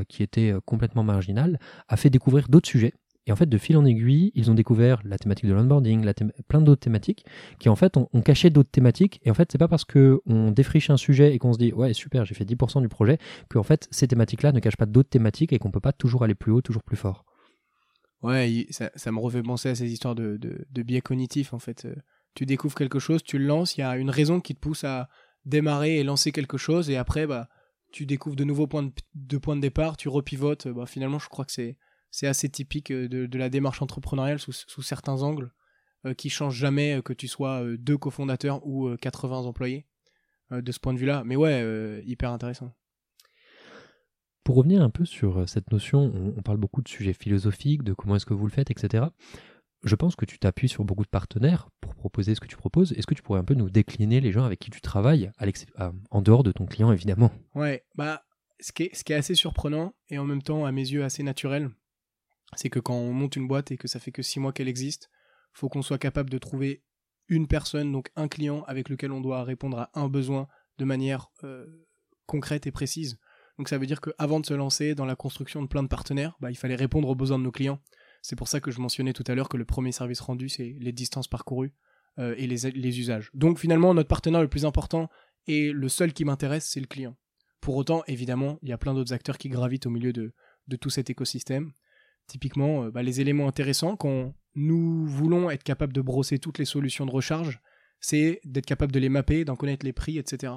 qui était complètement marginal a fait découvrir d'autres sujets et en fait, de fil en aiguille, ils ont découvert la thématique de l'onboarding, plein d'autres thématiques, qui en fait ont, caché d'autres thématiques. Et en fait, c'est pas parce qu'on défriche un sujet et qu'on se dit ouais super, j'ai fait 10% du projet, que fait ces thématiques-là ne cachent pas d'autres thématiques et qu'on peut pas toujours aller plus haut, toujours plus fort. Ouais, ça, me refait penser à ces histoires de, de, biais cognitifs en fait. Euh, tu découvres quelque chose, tu le lances, il y a une raison qui te pousse à démarrer et lancer quelque chose, et après bah tu découvres de nouveaux points de, points de départ, tu repivotes. Bah, finalement, je crois que c'est c'est assez typique euh, de, la démarche entrepreneuriale sous, certains angles, euh, qui change jamais euh, que tu sois deux cofondateurs ou 80 employés de ce point de vue-là. Mais ouais, hyper intéressant. Pour revenir un peu sur cette notion, on, parle beaucoup de sujets philosophiques, de comment est-ce que vous le faites, etc. Je pense que tu t'appuies sur beaucoup de partenaires pour proposer ce que tu proposes. Est-ce que tu pourrais un peu nous décliner les gens avec qui tu travailles, en dehors de ton client évidemment? Ouais, bah ce qui, est, ce qui est assez surprenant et en même temps à mes yeux assez naturel, c'est que quand on monte une boîte et que ça fait que six mois qu'elle existe, faut qu'on soit capable de trouver une personne, donc un client avec lequel on doit répondre à un besoin de manière euh, concrète et précise. Donc ça veut dire qu'avant de se lancer dans la construction de plein de partenaires, bah, il fallait répondre aux besoins de nos clients. C'est pour ça que je mentionnais tout à l'heure que le premier service rendu, c'est les distances parcourues euh, et les, usages. Donc finalement, notre partenaire le plus important et le seul qui m'intéresse, c'est le client. Pour autant, évidemment, il y a plein d'autres acteurs qui gravitent au milieu de tout cet écosystème. Typiquement, euh, bah, les éléments intéressants, quand nous voulons être capables de brosser toutes les solutions de recharge, c'est d'être capable de les mapper, d'en connaître les prix, etc.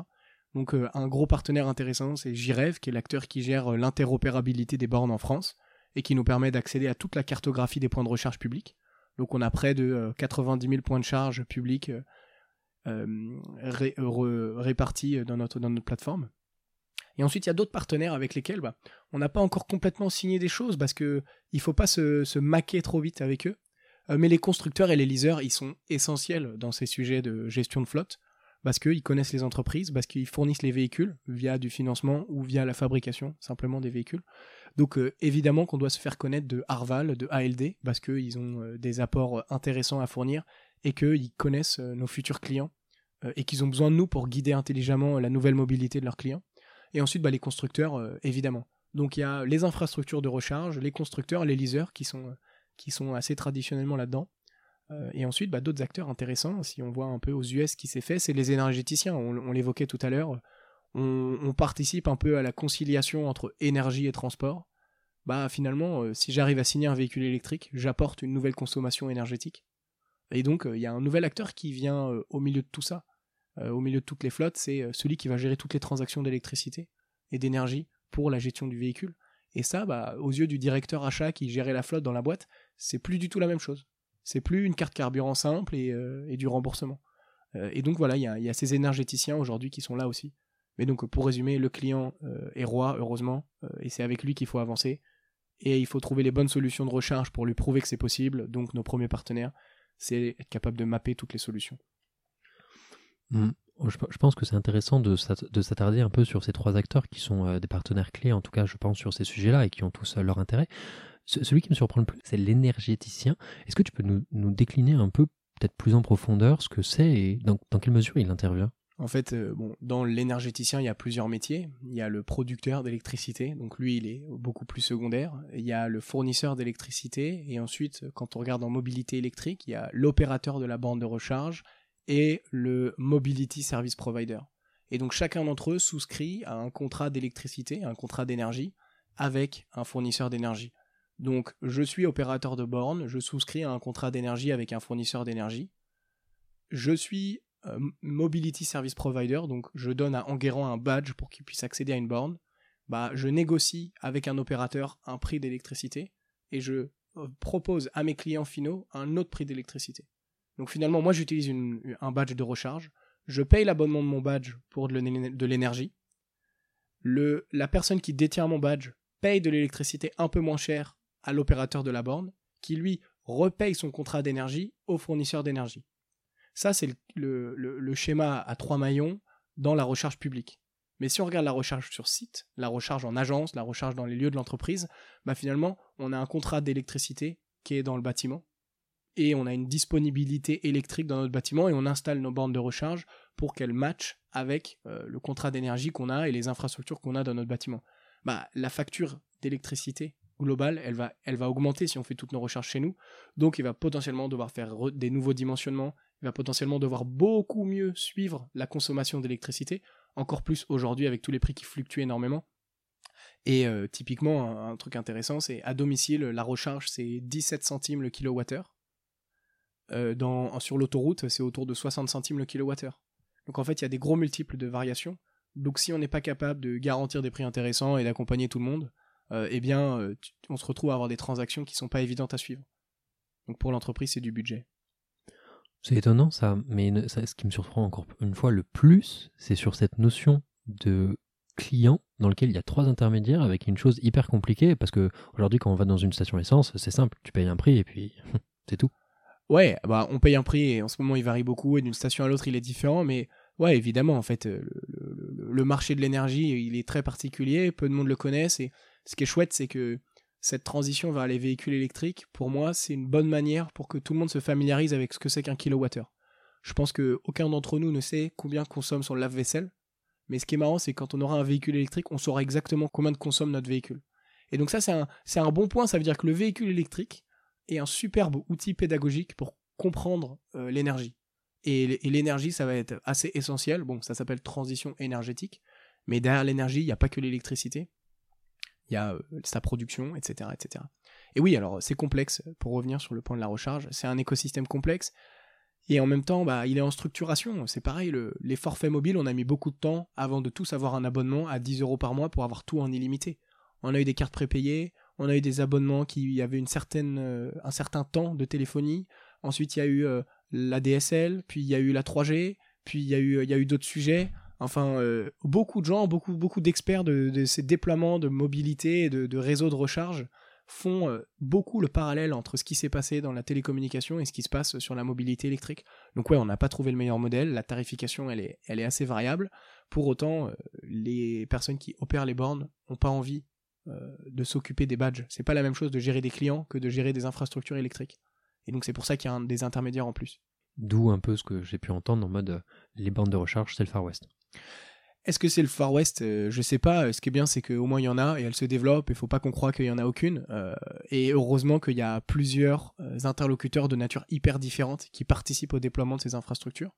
Donc euh, un gros partenaire intéressant, c'est Jirev, qui est l'acteur qui gère euh, l'interopérabilité des bornes en France et qui nous permet d'accéder à toute la cartographie des points de recharge publics. Donc on a près de 90 000 points de charge publics répartis dans notre, dans notre plateforme. Et ensuite, il y a d'autres partenaires avec lesquels bah, on n'a pas encore complètement signé des choses parce que il faut pas se, maquer trop vite avec eux. mais les constructeurs et les leasers, ils sont essentiels dans ces sujets de gestion de flotte parce qu'ils connaissent les entreprises, parce qu'ils fournissent les véhicules via du financement ou via la fabrication simplement des véhicules. Donc euh, évidemment qu'on doit se faire connaître de Arval, de ALD, parce qu'ils ont euh, des apports intéressants à fournir et qu'ils connaissent euh, nos futurs clients et qu'ils ont besoin de nous pour guider intelligemment la nouvelle mobilité de leurs clients. Et ensuite, bah, les constructeurs, évidemment. Donc il y a les infrastructures de recharge, les constructeurs, les leasers qui sont, qui sont assez traditionnellement là-dedans. Euh, et ensuite, bah, d'autres acteurs intéressants, si on voit un peu aux US qui s'est fait, c'est les énergéticiens. On, l'évoquait tout à l'heure. On, participe un peu à la conciliation entre énergie et transport. Bah finalement, euh, si j'arrive à signer un véhicule électrique, j'apporte une nouvelle consommation énergétique. Et donc, euh, il y a un nouvel acteur qui vient au milieu de tout ça, au milieu de toutes les flottes, c'est celui qui va gérer toutes les transactions d'électricité et d'énergie pour la gestion du véhicule. Et ça, bah, aux yeux du directeur achat qui gérait la flotte dans la boîte, c'est plus du tout la même chose. C'est plus une carte carburant simple et, euh, du remboursement. Euh, et donc voilà, il y a, ces énergéticiens aujourd'hui qui sont là aussi. Mais donc pour résumer, le client euh, est roi, heureusement, et c'est avec lui qu'il faut avancer. Et il faut trouver les bonnes solutions de recharge pour lui prouver que c'est possible. Donc nos premiers partenaires, c'est être capable de mapper toutes les solutions. Mmh. Je pense que c'est intéressant de s'attarder un peu sur ces trois acteurs qui sont des partenaires clés, en tout cas je pense sur ces sujets-là, et qui ont tous leur intérêt. Celui qui me surprend le plus, c'est l'énergéticien. Est-ce que tu peux nous, décliner un peu, peut-être plus en profondeur, ce que c'est et dans, quelle mesure il intervient? En fait, euh, bon, dans l'énergéticien, il y a plusieurs métiers. Il y a le producteur d'électricité, donc lui, il est beaucoup plus secondaire. Il y a le fournisseur d'électricité, et ensuite, quand on regarde en mobilité électrique, il y a l'opérateur de la bande de recharge et le mobility service provider. Et donc chacun d'entre eux souscrit à un contrat d'électricité, un contrat d'énergie, avec un fournisseur d'énergie. Donc, je suis opérateur de borne, je souscris à un contrat d'énergie avec un fournisseur d'énergie. Je suis euh, Mobility Service Provider, donc je donne à Enguerrand un badge pour qu'il puisse accéder à une borne. Bah, je négocie avec un opérateur un prix d'électricité et je euh, propose à mes clients finaux un autre prix d'électricité. Donc finalement, moi j'utilise un badge de recharge, je paye l'abonnement de mon badge pour de l'énergie. La personne qui détient mon badge paye de l'électricité un peu moins cher à l'opérateur de la borne, qui lui repaye son contrat d'énergie au fournisseur d'énergie. Ça, c'est le, schéma à trois maillons dans la recharge publique. Mais si on regarde la recharge sur site, la recharge en agence, la recharge dans les lieux de l'entreprise, bah finalement, on a un contrat d'électricité qui est dans le bâtiment et on a une disponibilité électrique dans notre bâtiment et on installe nos bornes de recharge pour qu'elles matchent avec euh, le contrat d'énergie qu'on a et les infrastructures qu'on a dans notre bâtiment. Bah, la facture d'électricité globale, elle va, augmenter si on fait toutes nos recherches chez nous. Donc il va potentiellement devoir faire des nouveaux dimensionnements, il va potentiellement devoir beaucoup mieux suivre la consommation d'électricité, encore plus aujourd'hui avec tous les prix qui fluctuent énormément. Et euh, typiquement, un, truc intéressant, c'est à domicile, la recharge, c'est 17 centimes le kilowattheure. Euh, sur l'autoroute, c'est autour de 60 centimes le kilowattheure. Donc en fait, il y a des gros multiples de variations. Donc si on n'est pas capable de garantir des prix intéressants et d'accompagner tout le monde, euh, eh bien, euh, on se retrouve à avoir des transactions qui sont pas évidentes à suivre. Donc pour l'entreprise, c'est du budget. C'est étonnant ça, mais ce qui me surprend encore une fois le plus, c'est sur cette notion de client dans lequel il y a trois intermédiaires avec une chose hyper compliquée parce que aujourd'hui quand on va dans une station essence, c'est simple, tu payes un prix et puis c'est tout. Ouais, bah on paye un prix et en ce moment il varie beaucoup et d'une station à l'autre il est différent, mais ouais évidemment en fait le, le marché de l'énergie il est très particulier, peu de monde le connaissent et ce qui est chouette, c'est que cette transition vers les véhicules électriques, pour moi, c'est une bonne manière pour que tout le monde se familiarise avec ce que c'est qu'un kilowattheure. Je pense qu'aucun d'entre nous ne sait combien consomme son lave-vaisselle, mais ce qui est marrant, c'est quand on aura un véhicule électrique, on saura exactement combien de consomme notre véhicule. Et donc ça, c'est un, bon point, ça veut dire que le véhicule électrique est un superbe outil pédagogique pour comprendre euh, l'énergie. Et, et l'énergie, ça va être assez essentiel. Bon, ça s'appelle transition énergétique, mais derrière l'énergie, il n'y a pas que l'électricité il y a euh, sa production, etc., etc. Et oui, alors c'est complexe, pour revenir sur le point de la recharge, c'est un écosystème complexe, et en même temps, bah, il est en structuration. C'est pareil, les forfaits mobiles, on a mis beaucoup de temps avant de tous avoir un abonnement à 10 euros par mois pour avoir tout en illimité. On a eu des cartes prépayées, on a eu des abonnements qui avaient une certaine, euh, un certain temps de téléphonie. Ensuite, il y a eu euh, la DSL, puis il y a eu la 3G, puis il y a eu, eu d'autres sujets. Enfin, euh, beaucoup de gens, beaucoup, beaucoup d'experts de, ces déploiements de mobilité et de, réseaux de recharge font beaucoup le parallèle entre ce qui s'est passé dans la télécommunication et ce qui se passe sur la mobilité électrique. Donc ouais, on n'a pas trouvé le meilleur modèle, la tarification elle est, elle est assez variable. Pour autant, les personnes qui opèrent les bornes n'ont pas envie de s'occuper des badges. C'est pas la même chose de gérer des clients que de gérer des infrastructures électriques. Et donc c'est pour ça qu'il y a un, des intermédiaires en plus. D'où un peu ce que j'ai pu entendre en mode les bornes de recharge, c'est le Far West. Est-ce que c'est le Far West? Euh, Je sais pas. Ce qui est bien, c'est qu'au moins il y en a et elles se développent. Il faut pas qu'on croie qu'il y en a aucune. Euh, et heureusement qu'il y a plusieurs euh, interlocuteurs de nature hyper différente qui participent au déploiement de ces infrastructures.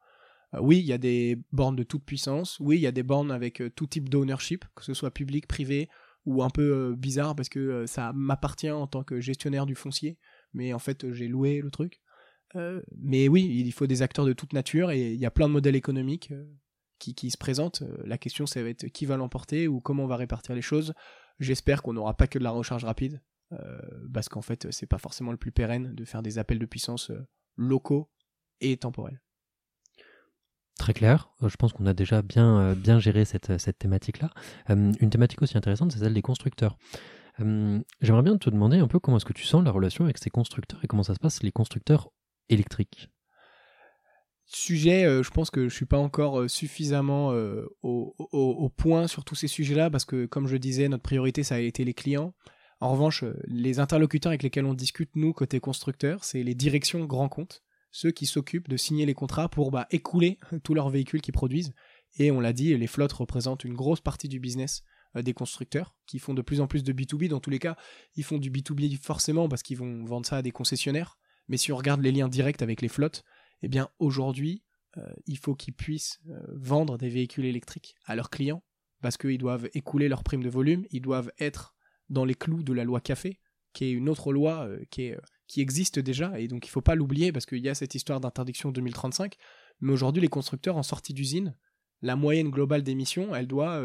oui, il y a des bornes de toute puissance. Oui, il y a des bornes avec tout type d'ownership, que ce soit public, privé ou un peu bizarre parce que ça m'appartient en tant que gestionnaire du foncier. Mais en fait, j'ai loué le truc. mais oui, il faut des acteurs de toute nature et il y a plein de modèles économiques qui, se présente. Euh, la question, ça va être qui va l'emporter ou comment on va répartir les choses. J'espère qu'on n'aura pas que de la recharge rapide, euh, parce qu'en fait, c'est pas forcément le plus pérenne de faire des appels de puissance euh, locaux et temporels. Très clair. Je pense qu'on a déjà bien, bien géré cette, cette thématique-là. une thématique aussi intéressante, c'est celle des constructeurs. J'aimerais bien te demander un peu comment est-ce que tu sens la relation avec ces constructeurs et comment ça se passe les constructeurs électriques? Sujet, euh, je pense que je suis pas encore euh, suffisamment euh, au, point sur tous ces sujets-là parce que, comme je disais, notre priorité ça a été les clients. En revanche, les interlocuteurs avec lesquels on discute nous côté constructeur, c'est les directions grands comptes, ceux qui s'occupent de signer les contrats pour bah, écouler tous leurs véhicules qu'ils produisent. Et on l'a dit, les flottes représentent une grosse partie du business des constructeurs qui font de plus en plus de B2B. Dans tous les cas, ils font du B2B forcément parce qu'ils vont vendre ça à des concessionnaires. Mais si on regarde les liens directs avec les flottes, eh bien aujourd'hui, euh, il faut qu'ils puissent euh, vendre des véhicules électriques à leurs clients, parce qu'ils doivent écouler leur prime de volume, ils doivent être dans les clous de la loi café, qui est une autre loi euh, qui, qui existe déjà, et donc il ne faut pas l'oublier, parce qu'il y a cette histoire d'interdiction 2035, mais aujourd'hui les constructeurs en sortie d'usine, la moyenne globale d'émissions, elle doit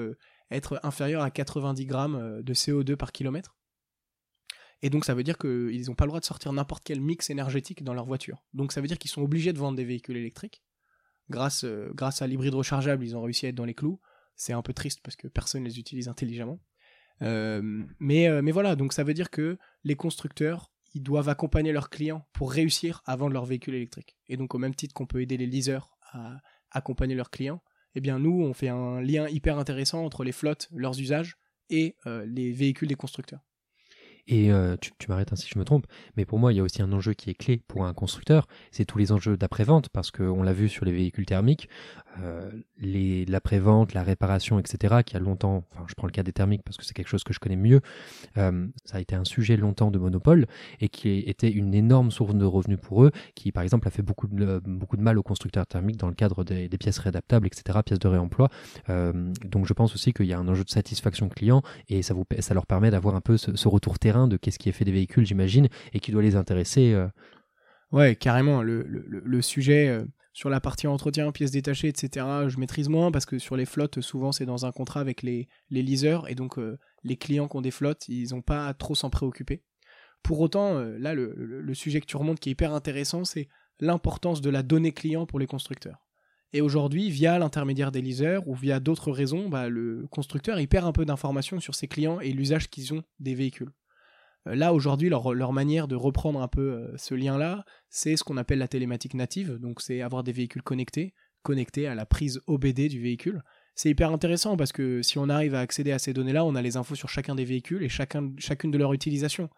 être inférieure à 90 grammes de CO2 par kilomètre. Et donc ça veut dire qu'ils n'ont pas le droit de sortir n'importe quel mix énergétique dans leur voiture. Donc ça veut dire qu'ils sont obligés de vendre des véhicules électriques. Grâce, euh, grâce à l'hybride rechargeable, ils ont réussi à être dans les clous. C'est un peu triste parce que personne ne les utilise intelligemment. Euh, mais, euh, mais voilà, donc ça veut dire que les constructeurs, ils doivent accompagner leurs clients pour réussir à vendre leur véhicule électrique. Et donc au même titre qu'on peut aider les leasers à accompagner leurs clients, eh bien nous, on fait un lien hyper intéressant entre les flottes, leurs usages et les véhicules des constructeurs. Et euh, tu, m'arrêtes ainsi si je me trompe, mais pour moi, il y a aussi un enjeu qui est clé pour un constructeur, c'est tous les enjeux d'après-vente, parce qu'on l'a vu sur les véhicules thermiques, euh, l'après-vente, la réparation, etc., qui a longtemps, enfin je prends le cas des thermiques parce que c'est quelque chose que je connais mieux, euh, ça a été un sujet longtemps de monopole et qui était une énorme source de revenus pour eux, qui par exemple a fait beaucoup de, beaucoup de mal aux constructeurs thermiques dans le cadre des, pièces réadaptables, etc., pièces de réemploi. donc je pense aussi qu'il y a un enjeu de satisfaction client et ça, vous, ça leur permet d'avoir un peu ce, ce retour terrain de qu'est-ce qui est fait des véhicules, j'imagine, et qui doit les intéresser. Euh. Ouais, carrément. Le, sujet euh, sur la partie entretien, pièces détachées, etc., je maîtrise moins parce que sur les flottes, souvent c'est dans un contrat avec les, les leasers et donc euh, les clients qui ont des flottes, ils n'ont pas trop s'en préoccuper. Pour autant, là, le, sujet que tu remontes qui est hyper intéressant, c'est l'importance de la donnée client pour les constructeurs. Et aujourd'hui, via l'intermédiaire des leasers ou via d'autres raisons, bah, le constructeur il perd un peu d'informations sur ses clients et l'usage qu'ils ont des véhicules. Euh, là, aujourd'hui, leur, manière de reprendre un peu euh, ce lien-là, c'est ce qu'on appelle la télématique native. Donc, c'est avoir des véhicules connectés, connectés à la prise OBD du véhicule. C'est hyper intéressant parce que si on arrive à accéder à ces données-là, on a les infos sur chacun des véhicules et chacun, chacune de leur utilisation.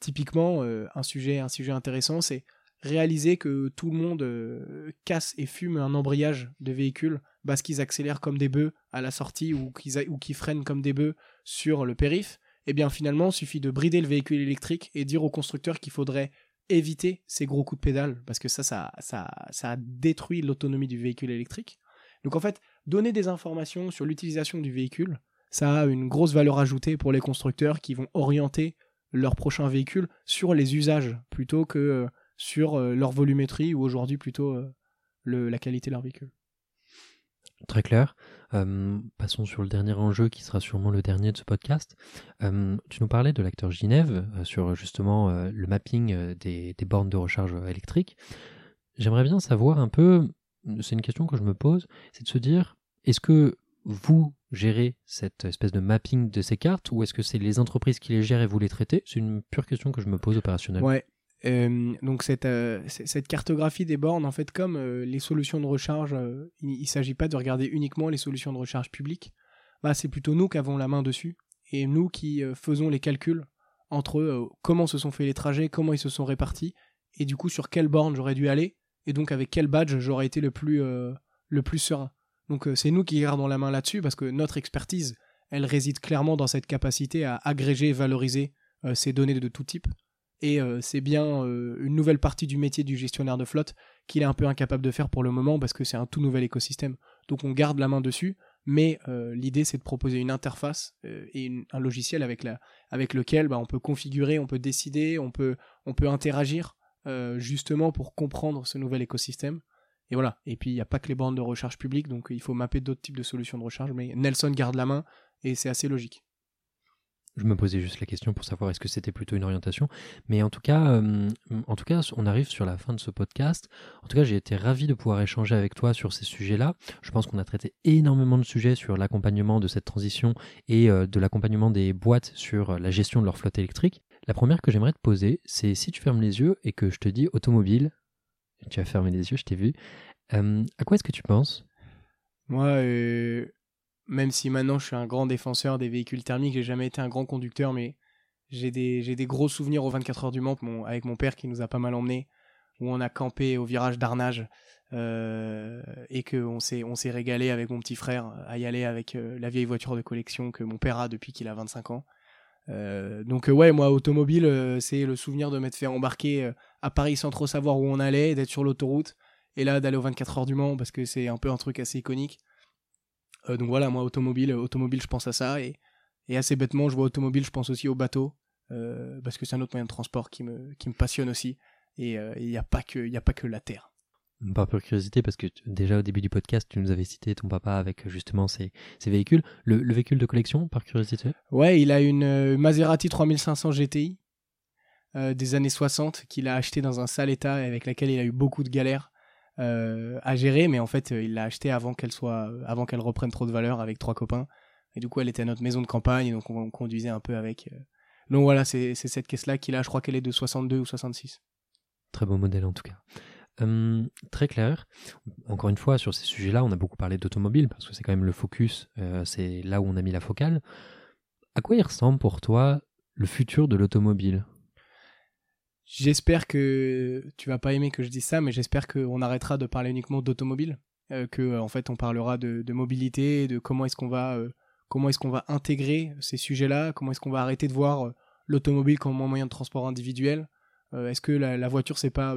Typiquement, euh, un, sujet, intéressant, c'est réaliser que tout le monde casse et fume un embrayage de véhicule parce qu'ils accélèrent comme des bœufs à la sortie ou qu'ils freinent comme des bœufs sur le périph' eh bien finalement, il suffit de brider le véhicule électrique et dire au constructeur qu'il faudrait éviter ces gros coups de pédale, parce que ça, ça, ça, ça détruit l'autonomie du véhicule électrique. Donc en fait, donner des informations sur l'utilisation du véhicule, ça a une grosse valeur ajoutée pour les constructeurs qui vont orienter leur prochain véhicule sur les usages plutôt que euh, sur euh, leur volumétrie ou aujourd'hui plutôt euh, la qualité de leur véhicule. Très clair. Passons sur le dernier enjeu qui sera sûrement le dernier de ce podcast. tu nous parlais de l'acteur Ginève euh, sur justement euh, le mapping euh, des, bornes de recharge électrique. J'aimerais bien savoir un peu, c'est une question que je me pose, c'est de se dire, est-ce que vous, gérer cette espèce de mapping de ces cartes ou est-ce que c'est les entreprises qui les gèrent et vous les traitez? C'est une pure question que je me pose opérationnellement. Euh, donc cette, euh, cette cartographie des bornes, en fait, comme euh, les solutions de recharge, il ne s'agit pas de regarder uniquement les solutions de recharge publiques. Bah, c'est plutôt nous qui avons la main dessus et nous qui faisons les calculs entre comment se sont faits les trajets, comment ils se sont répartis et du coup sur quelle borne j'aurais dû aller et donc avec quel badge j'aurais été le plus, le plus serein. Donc c'est nous qui gardons la main là-dessus parce que notre expertise, elle réside clairement dans cette capacité à agréger et valoriser ces données de tout type et euh, c'est bien euh, une nouvelle partie du métier du gestionnaire de flotte qu'il est un peu incapable de faire pour le moment parce que c'est un tout nouvel écosystème. Donc on garde la main dessus, mais euh, l'idée c'est de proposer une interface et un logiciel avec, lequel bah, on peut configurer, on peut décider, on peut, interagir justement pour comprendre ce nouvel écosystème. Et voilà. Et puis il n'y a pas que les bandes de recharge publiques, donc il faut mapper d'autres types de solutions de recharge, mais Nelson garde la main et c'est assez logique. Je me posais juste la question pour savoir est-ce que c'était plutôt une orientation. Mais en tout cas, euh, en tout cas, on arrive sur la fin de ce podcast. En tout cas, j'ai été ravi de pouvoir échanger avec toi sur ces sujets-là. Je pense qu'on a traité énormément de sujets sur l'accompagnement de cette transition et euh, de l'accompagnement des boîtes sur la gestion de leur flotte électrique. La première que j'aimerais te poser, c'est si tu fermes les yeux et que je te dis automobile, tu as fermé les yeux, je t'ai vu. Euh, à quoi est-ce que tu penses? Moi, même si maintenant je suis un grand défenseur des véhicules thermiques, j'ai jamais été un grand conducteur, mais j'ai des, gros souvenirs aux 24 heures du Mans avec mon père qui nous a pas mal emmenés, où on a campé au virage d'Arnage euh, et qu'on s'est, on régalé avec mon petit frère à y aller avec euh, la vieille voiture de collection que mon père a depuis qu'il a 25 ans. Euh, donc ouais, moi automobile, c'est le souvenir de m'être fait embarquer à Paris sans trop savoir où on allait, d'être sur l'autoroute et là d'aller aux 24 heures du Mans parce que c'est un peu un truc assez iconique. Euh, donc voilà, moi, automobile, euh, automobile, je pense à ça. Et, et assez bêtement, je vois automobile, je pense aussi au bateau. Euh, parce que c'est un autre moyen de transport qui me, qui me passionne aussi. Et il n'y a, pas que, a pas que la Terre. Par pure curiosité, parce que déjà au début du podcast, tu nous avais cité ton papa avec justement ses, véhicules. Le, véhicule de collection, par curiosité Ouais, il a une Maserati 3500 GTI des années 60 qu'il a acheté dans un sale état et avec laquelle il a eu beaucoup de galères. Euh, à gérer, mais en fait, euh, il l'a acheté avant qu'elle soit, euh, avant qu'elle reprenne trop de valeur avec trois copains. Et du coup, elle était à notre maison de campagne, donc on, conduisait un peu avec. Donc voilà, c'est cette caisse-là qu'il a. Je crois qu'elle est de 62 ou 66. Très beau modèle en tout cas. Hum, très clair. Encore une fois, sur ces sujets-là, on a beaucoup parlé d'automobile parce que c'est quand même le focus, c'est là où on a mis la focale. À quoi il ressemble pour toi le futur de l'automobile? J'espère que tu vas pas aimer que je dise ça, mais j'espère qu'on arrêtera de parler uniquement d'automobile, euh, que euh, en fait on parlera de, mobilité, de comment est-ce qu'on va, euh, comment est-ce qu'on va intégrer ces sujets-là, comment est-ce qu'on va arrêter de voir l'automobile comme un moyen de transport individuel. est-ce que la, la voiture c'est pas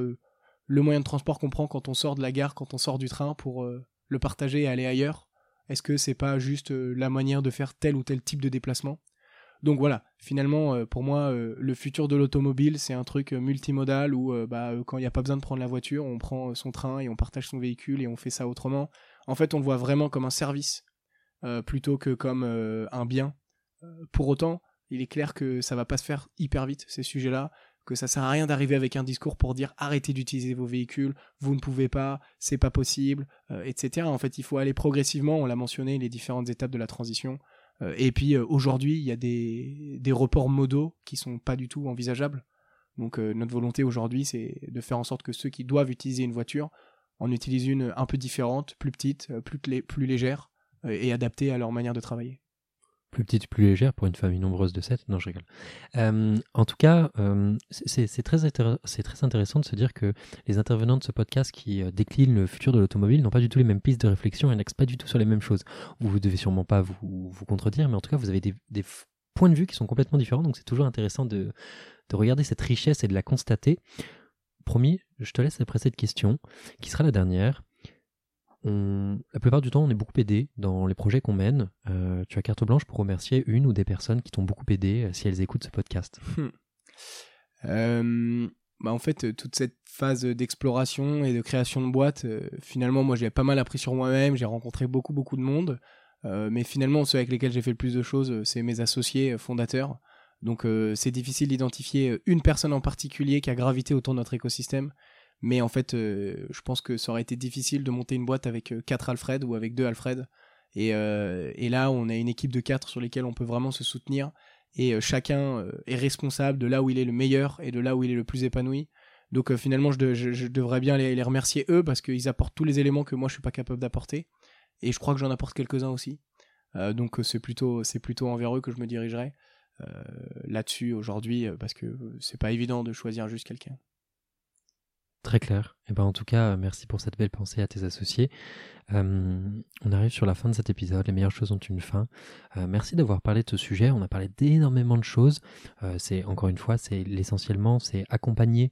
le moyen de transport qu'on prend quand on sort de la gare, quand on sort du train pour le partager et aller ailleurs? Est-ce que c'est pas juste la manière de faire tel ou tel type de déplacement? Donc voilà, finalement, euh, pour moi, euh, le futur de l'automobile, c'est un truc euh, multimodal où bah, quand il n'y a pas besoin de prendre la voiture, on prend son train et on partage son véhicule et on fait ça autrement. En fait, on le voit vraiment comme un service plutôt que comme un bien. pour autant, il est clair que ça va pas se faire hyper vite, ces sujets-là, que ça sert à rien d'arriver avec un discours pour dire arrêtez d'utiliser vos véhicules, vous ne pouvez pas, c'est pas possible, etc. En fait, il faut aller progressivement, on l'a mentionné, les différentes étapes de la transition. Euh, et puis euh, aujourd'hui, il y a des, reports modaux qui sont pas du tout envisageables. Donc euh, notre volonté aujourd'hui, c'est de faire en sorte que ceux qui doivent utiliser une voiture en utilisent une un peu différente, plus petite, plus, plus légère et adaptée à leur manière de travailler plus petite, plus légère pour une famille nombreuse de 7. Non, je rigole. Euh, en tout cas, euh, c'est très, très intéressant de se dire que les intervenants de ce podcast qui euh, déclinent le futur de l'automobile n'ont pas du tout les mêmes pistes de réflexion et n'axent pas du tout sur les mêmes choses. Vous ne devez sûrement pas vous, contredire, mais en tout cas, vous avez des, des points de vue qui sont complètement différents, donc c'est toujours intéressant de, de regarder cette richesse et de la constater. Promis, je te laisse après cette question, qui sera la dernière la plupart du temps, on est beaucoup aidé dans les projets qu'on mène. Euh, tu as carte blanche pour remercier une ou des personnes qui t'ont beaucoup aidé euh, si elles écoutent ce podcast. Hmm. Euh, bah en fait, toute cette phase d'exploration et de création de boîte, finalement, moi, j'ai pas mal appris sur moi-même. J'ai rencontré beaucoup, beaucoup de monde. mais finalement, ceux avec lesquels j'ai fait le plus de choses, c'est mes associés fondateurs. Donc, c'est difficile d'identifier une personne en particulier qui a gravité autour de notre écosystème. Mais en fait, euh, je pense que ça aurait été difficile de monter une boîte avec euh, quatre Alfred ou avec deux Alfred. Et, et là, on a une équipe de quatre sur lesquelles on peut vraiment se soutenir et chacun est responsable de là où il est le meilleur et de là où il est le plus épanoui. Donc finalement, je, devrais bien les, remercier eux parce qu'ils apportent tous les éléments que moi je suis pas capable d'apporter. Et je crois que j'en apporte quelques-uns aussi. donc c'est plutôt, plutôt envers eux que je me dirigerai. Euh, là-dessus aujourd'hui euh, parce que c'est pas évident de choisir juste quelqu'un. Très clair. Et eh ben en tout cas, merci pour cette belle pensée à tes associés. Euh, on arrive sur la fin de cet épisode. Les meilleures choses ont une fin. merci d'avoir parlé de ce sujet. On a parlé d'énormément de choses. c'est encore une fois, c'est l'essentiellement, c'est accompagner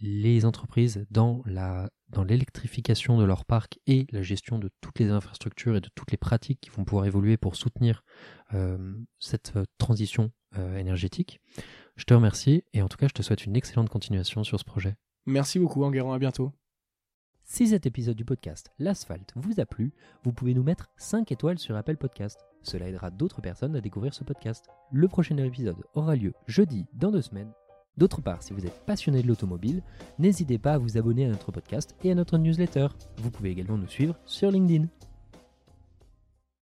les entreprises dans la dans l'électrification de leur parc et la gestion de toutes les infrastructures et de toutes les pratiques qui vont pouvoir évoluer pour soutenir euh, cette euh, transition euh, énergétique. Je te remercie et en tout cas je te souhaite une excellente continuation sur ce projet. Merci beaucoup Enguerrand, à bientôt. Si cet épisode du podcast L'asphalte vous a plu, vous pouvez nous mettre 5 étoiles sur Apple Podcast. Cela aidera d'autres personnes à découvrir ce podcast. Le prochain épisode aura lieu jeudi dans deux semaines D'autre part, si vous êtes passionné de l'automobile, n'hésitez pas à vous abonner à notre podcast et à notre newsletter. Vous pouvez également nous suivre sur LinkedIn.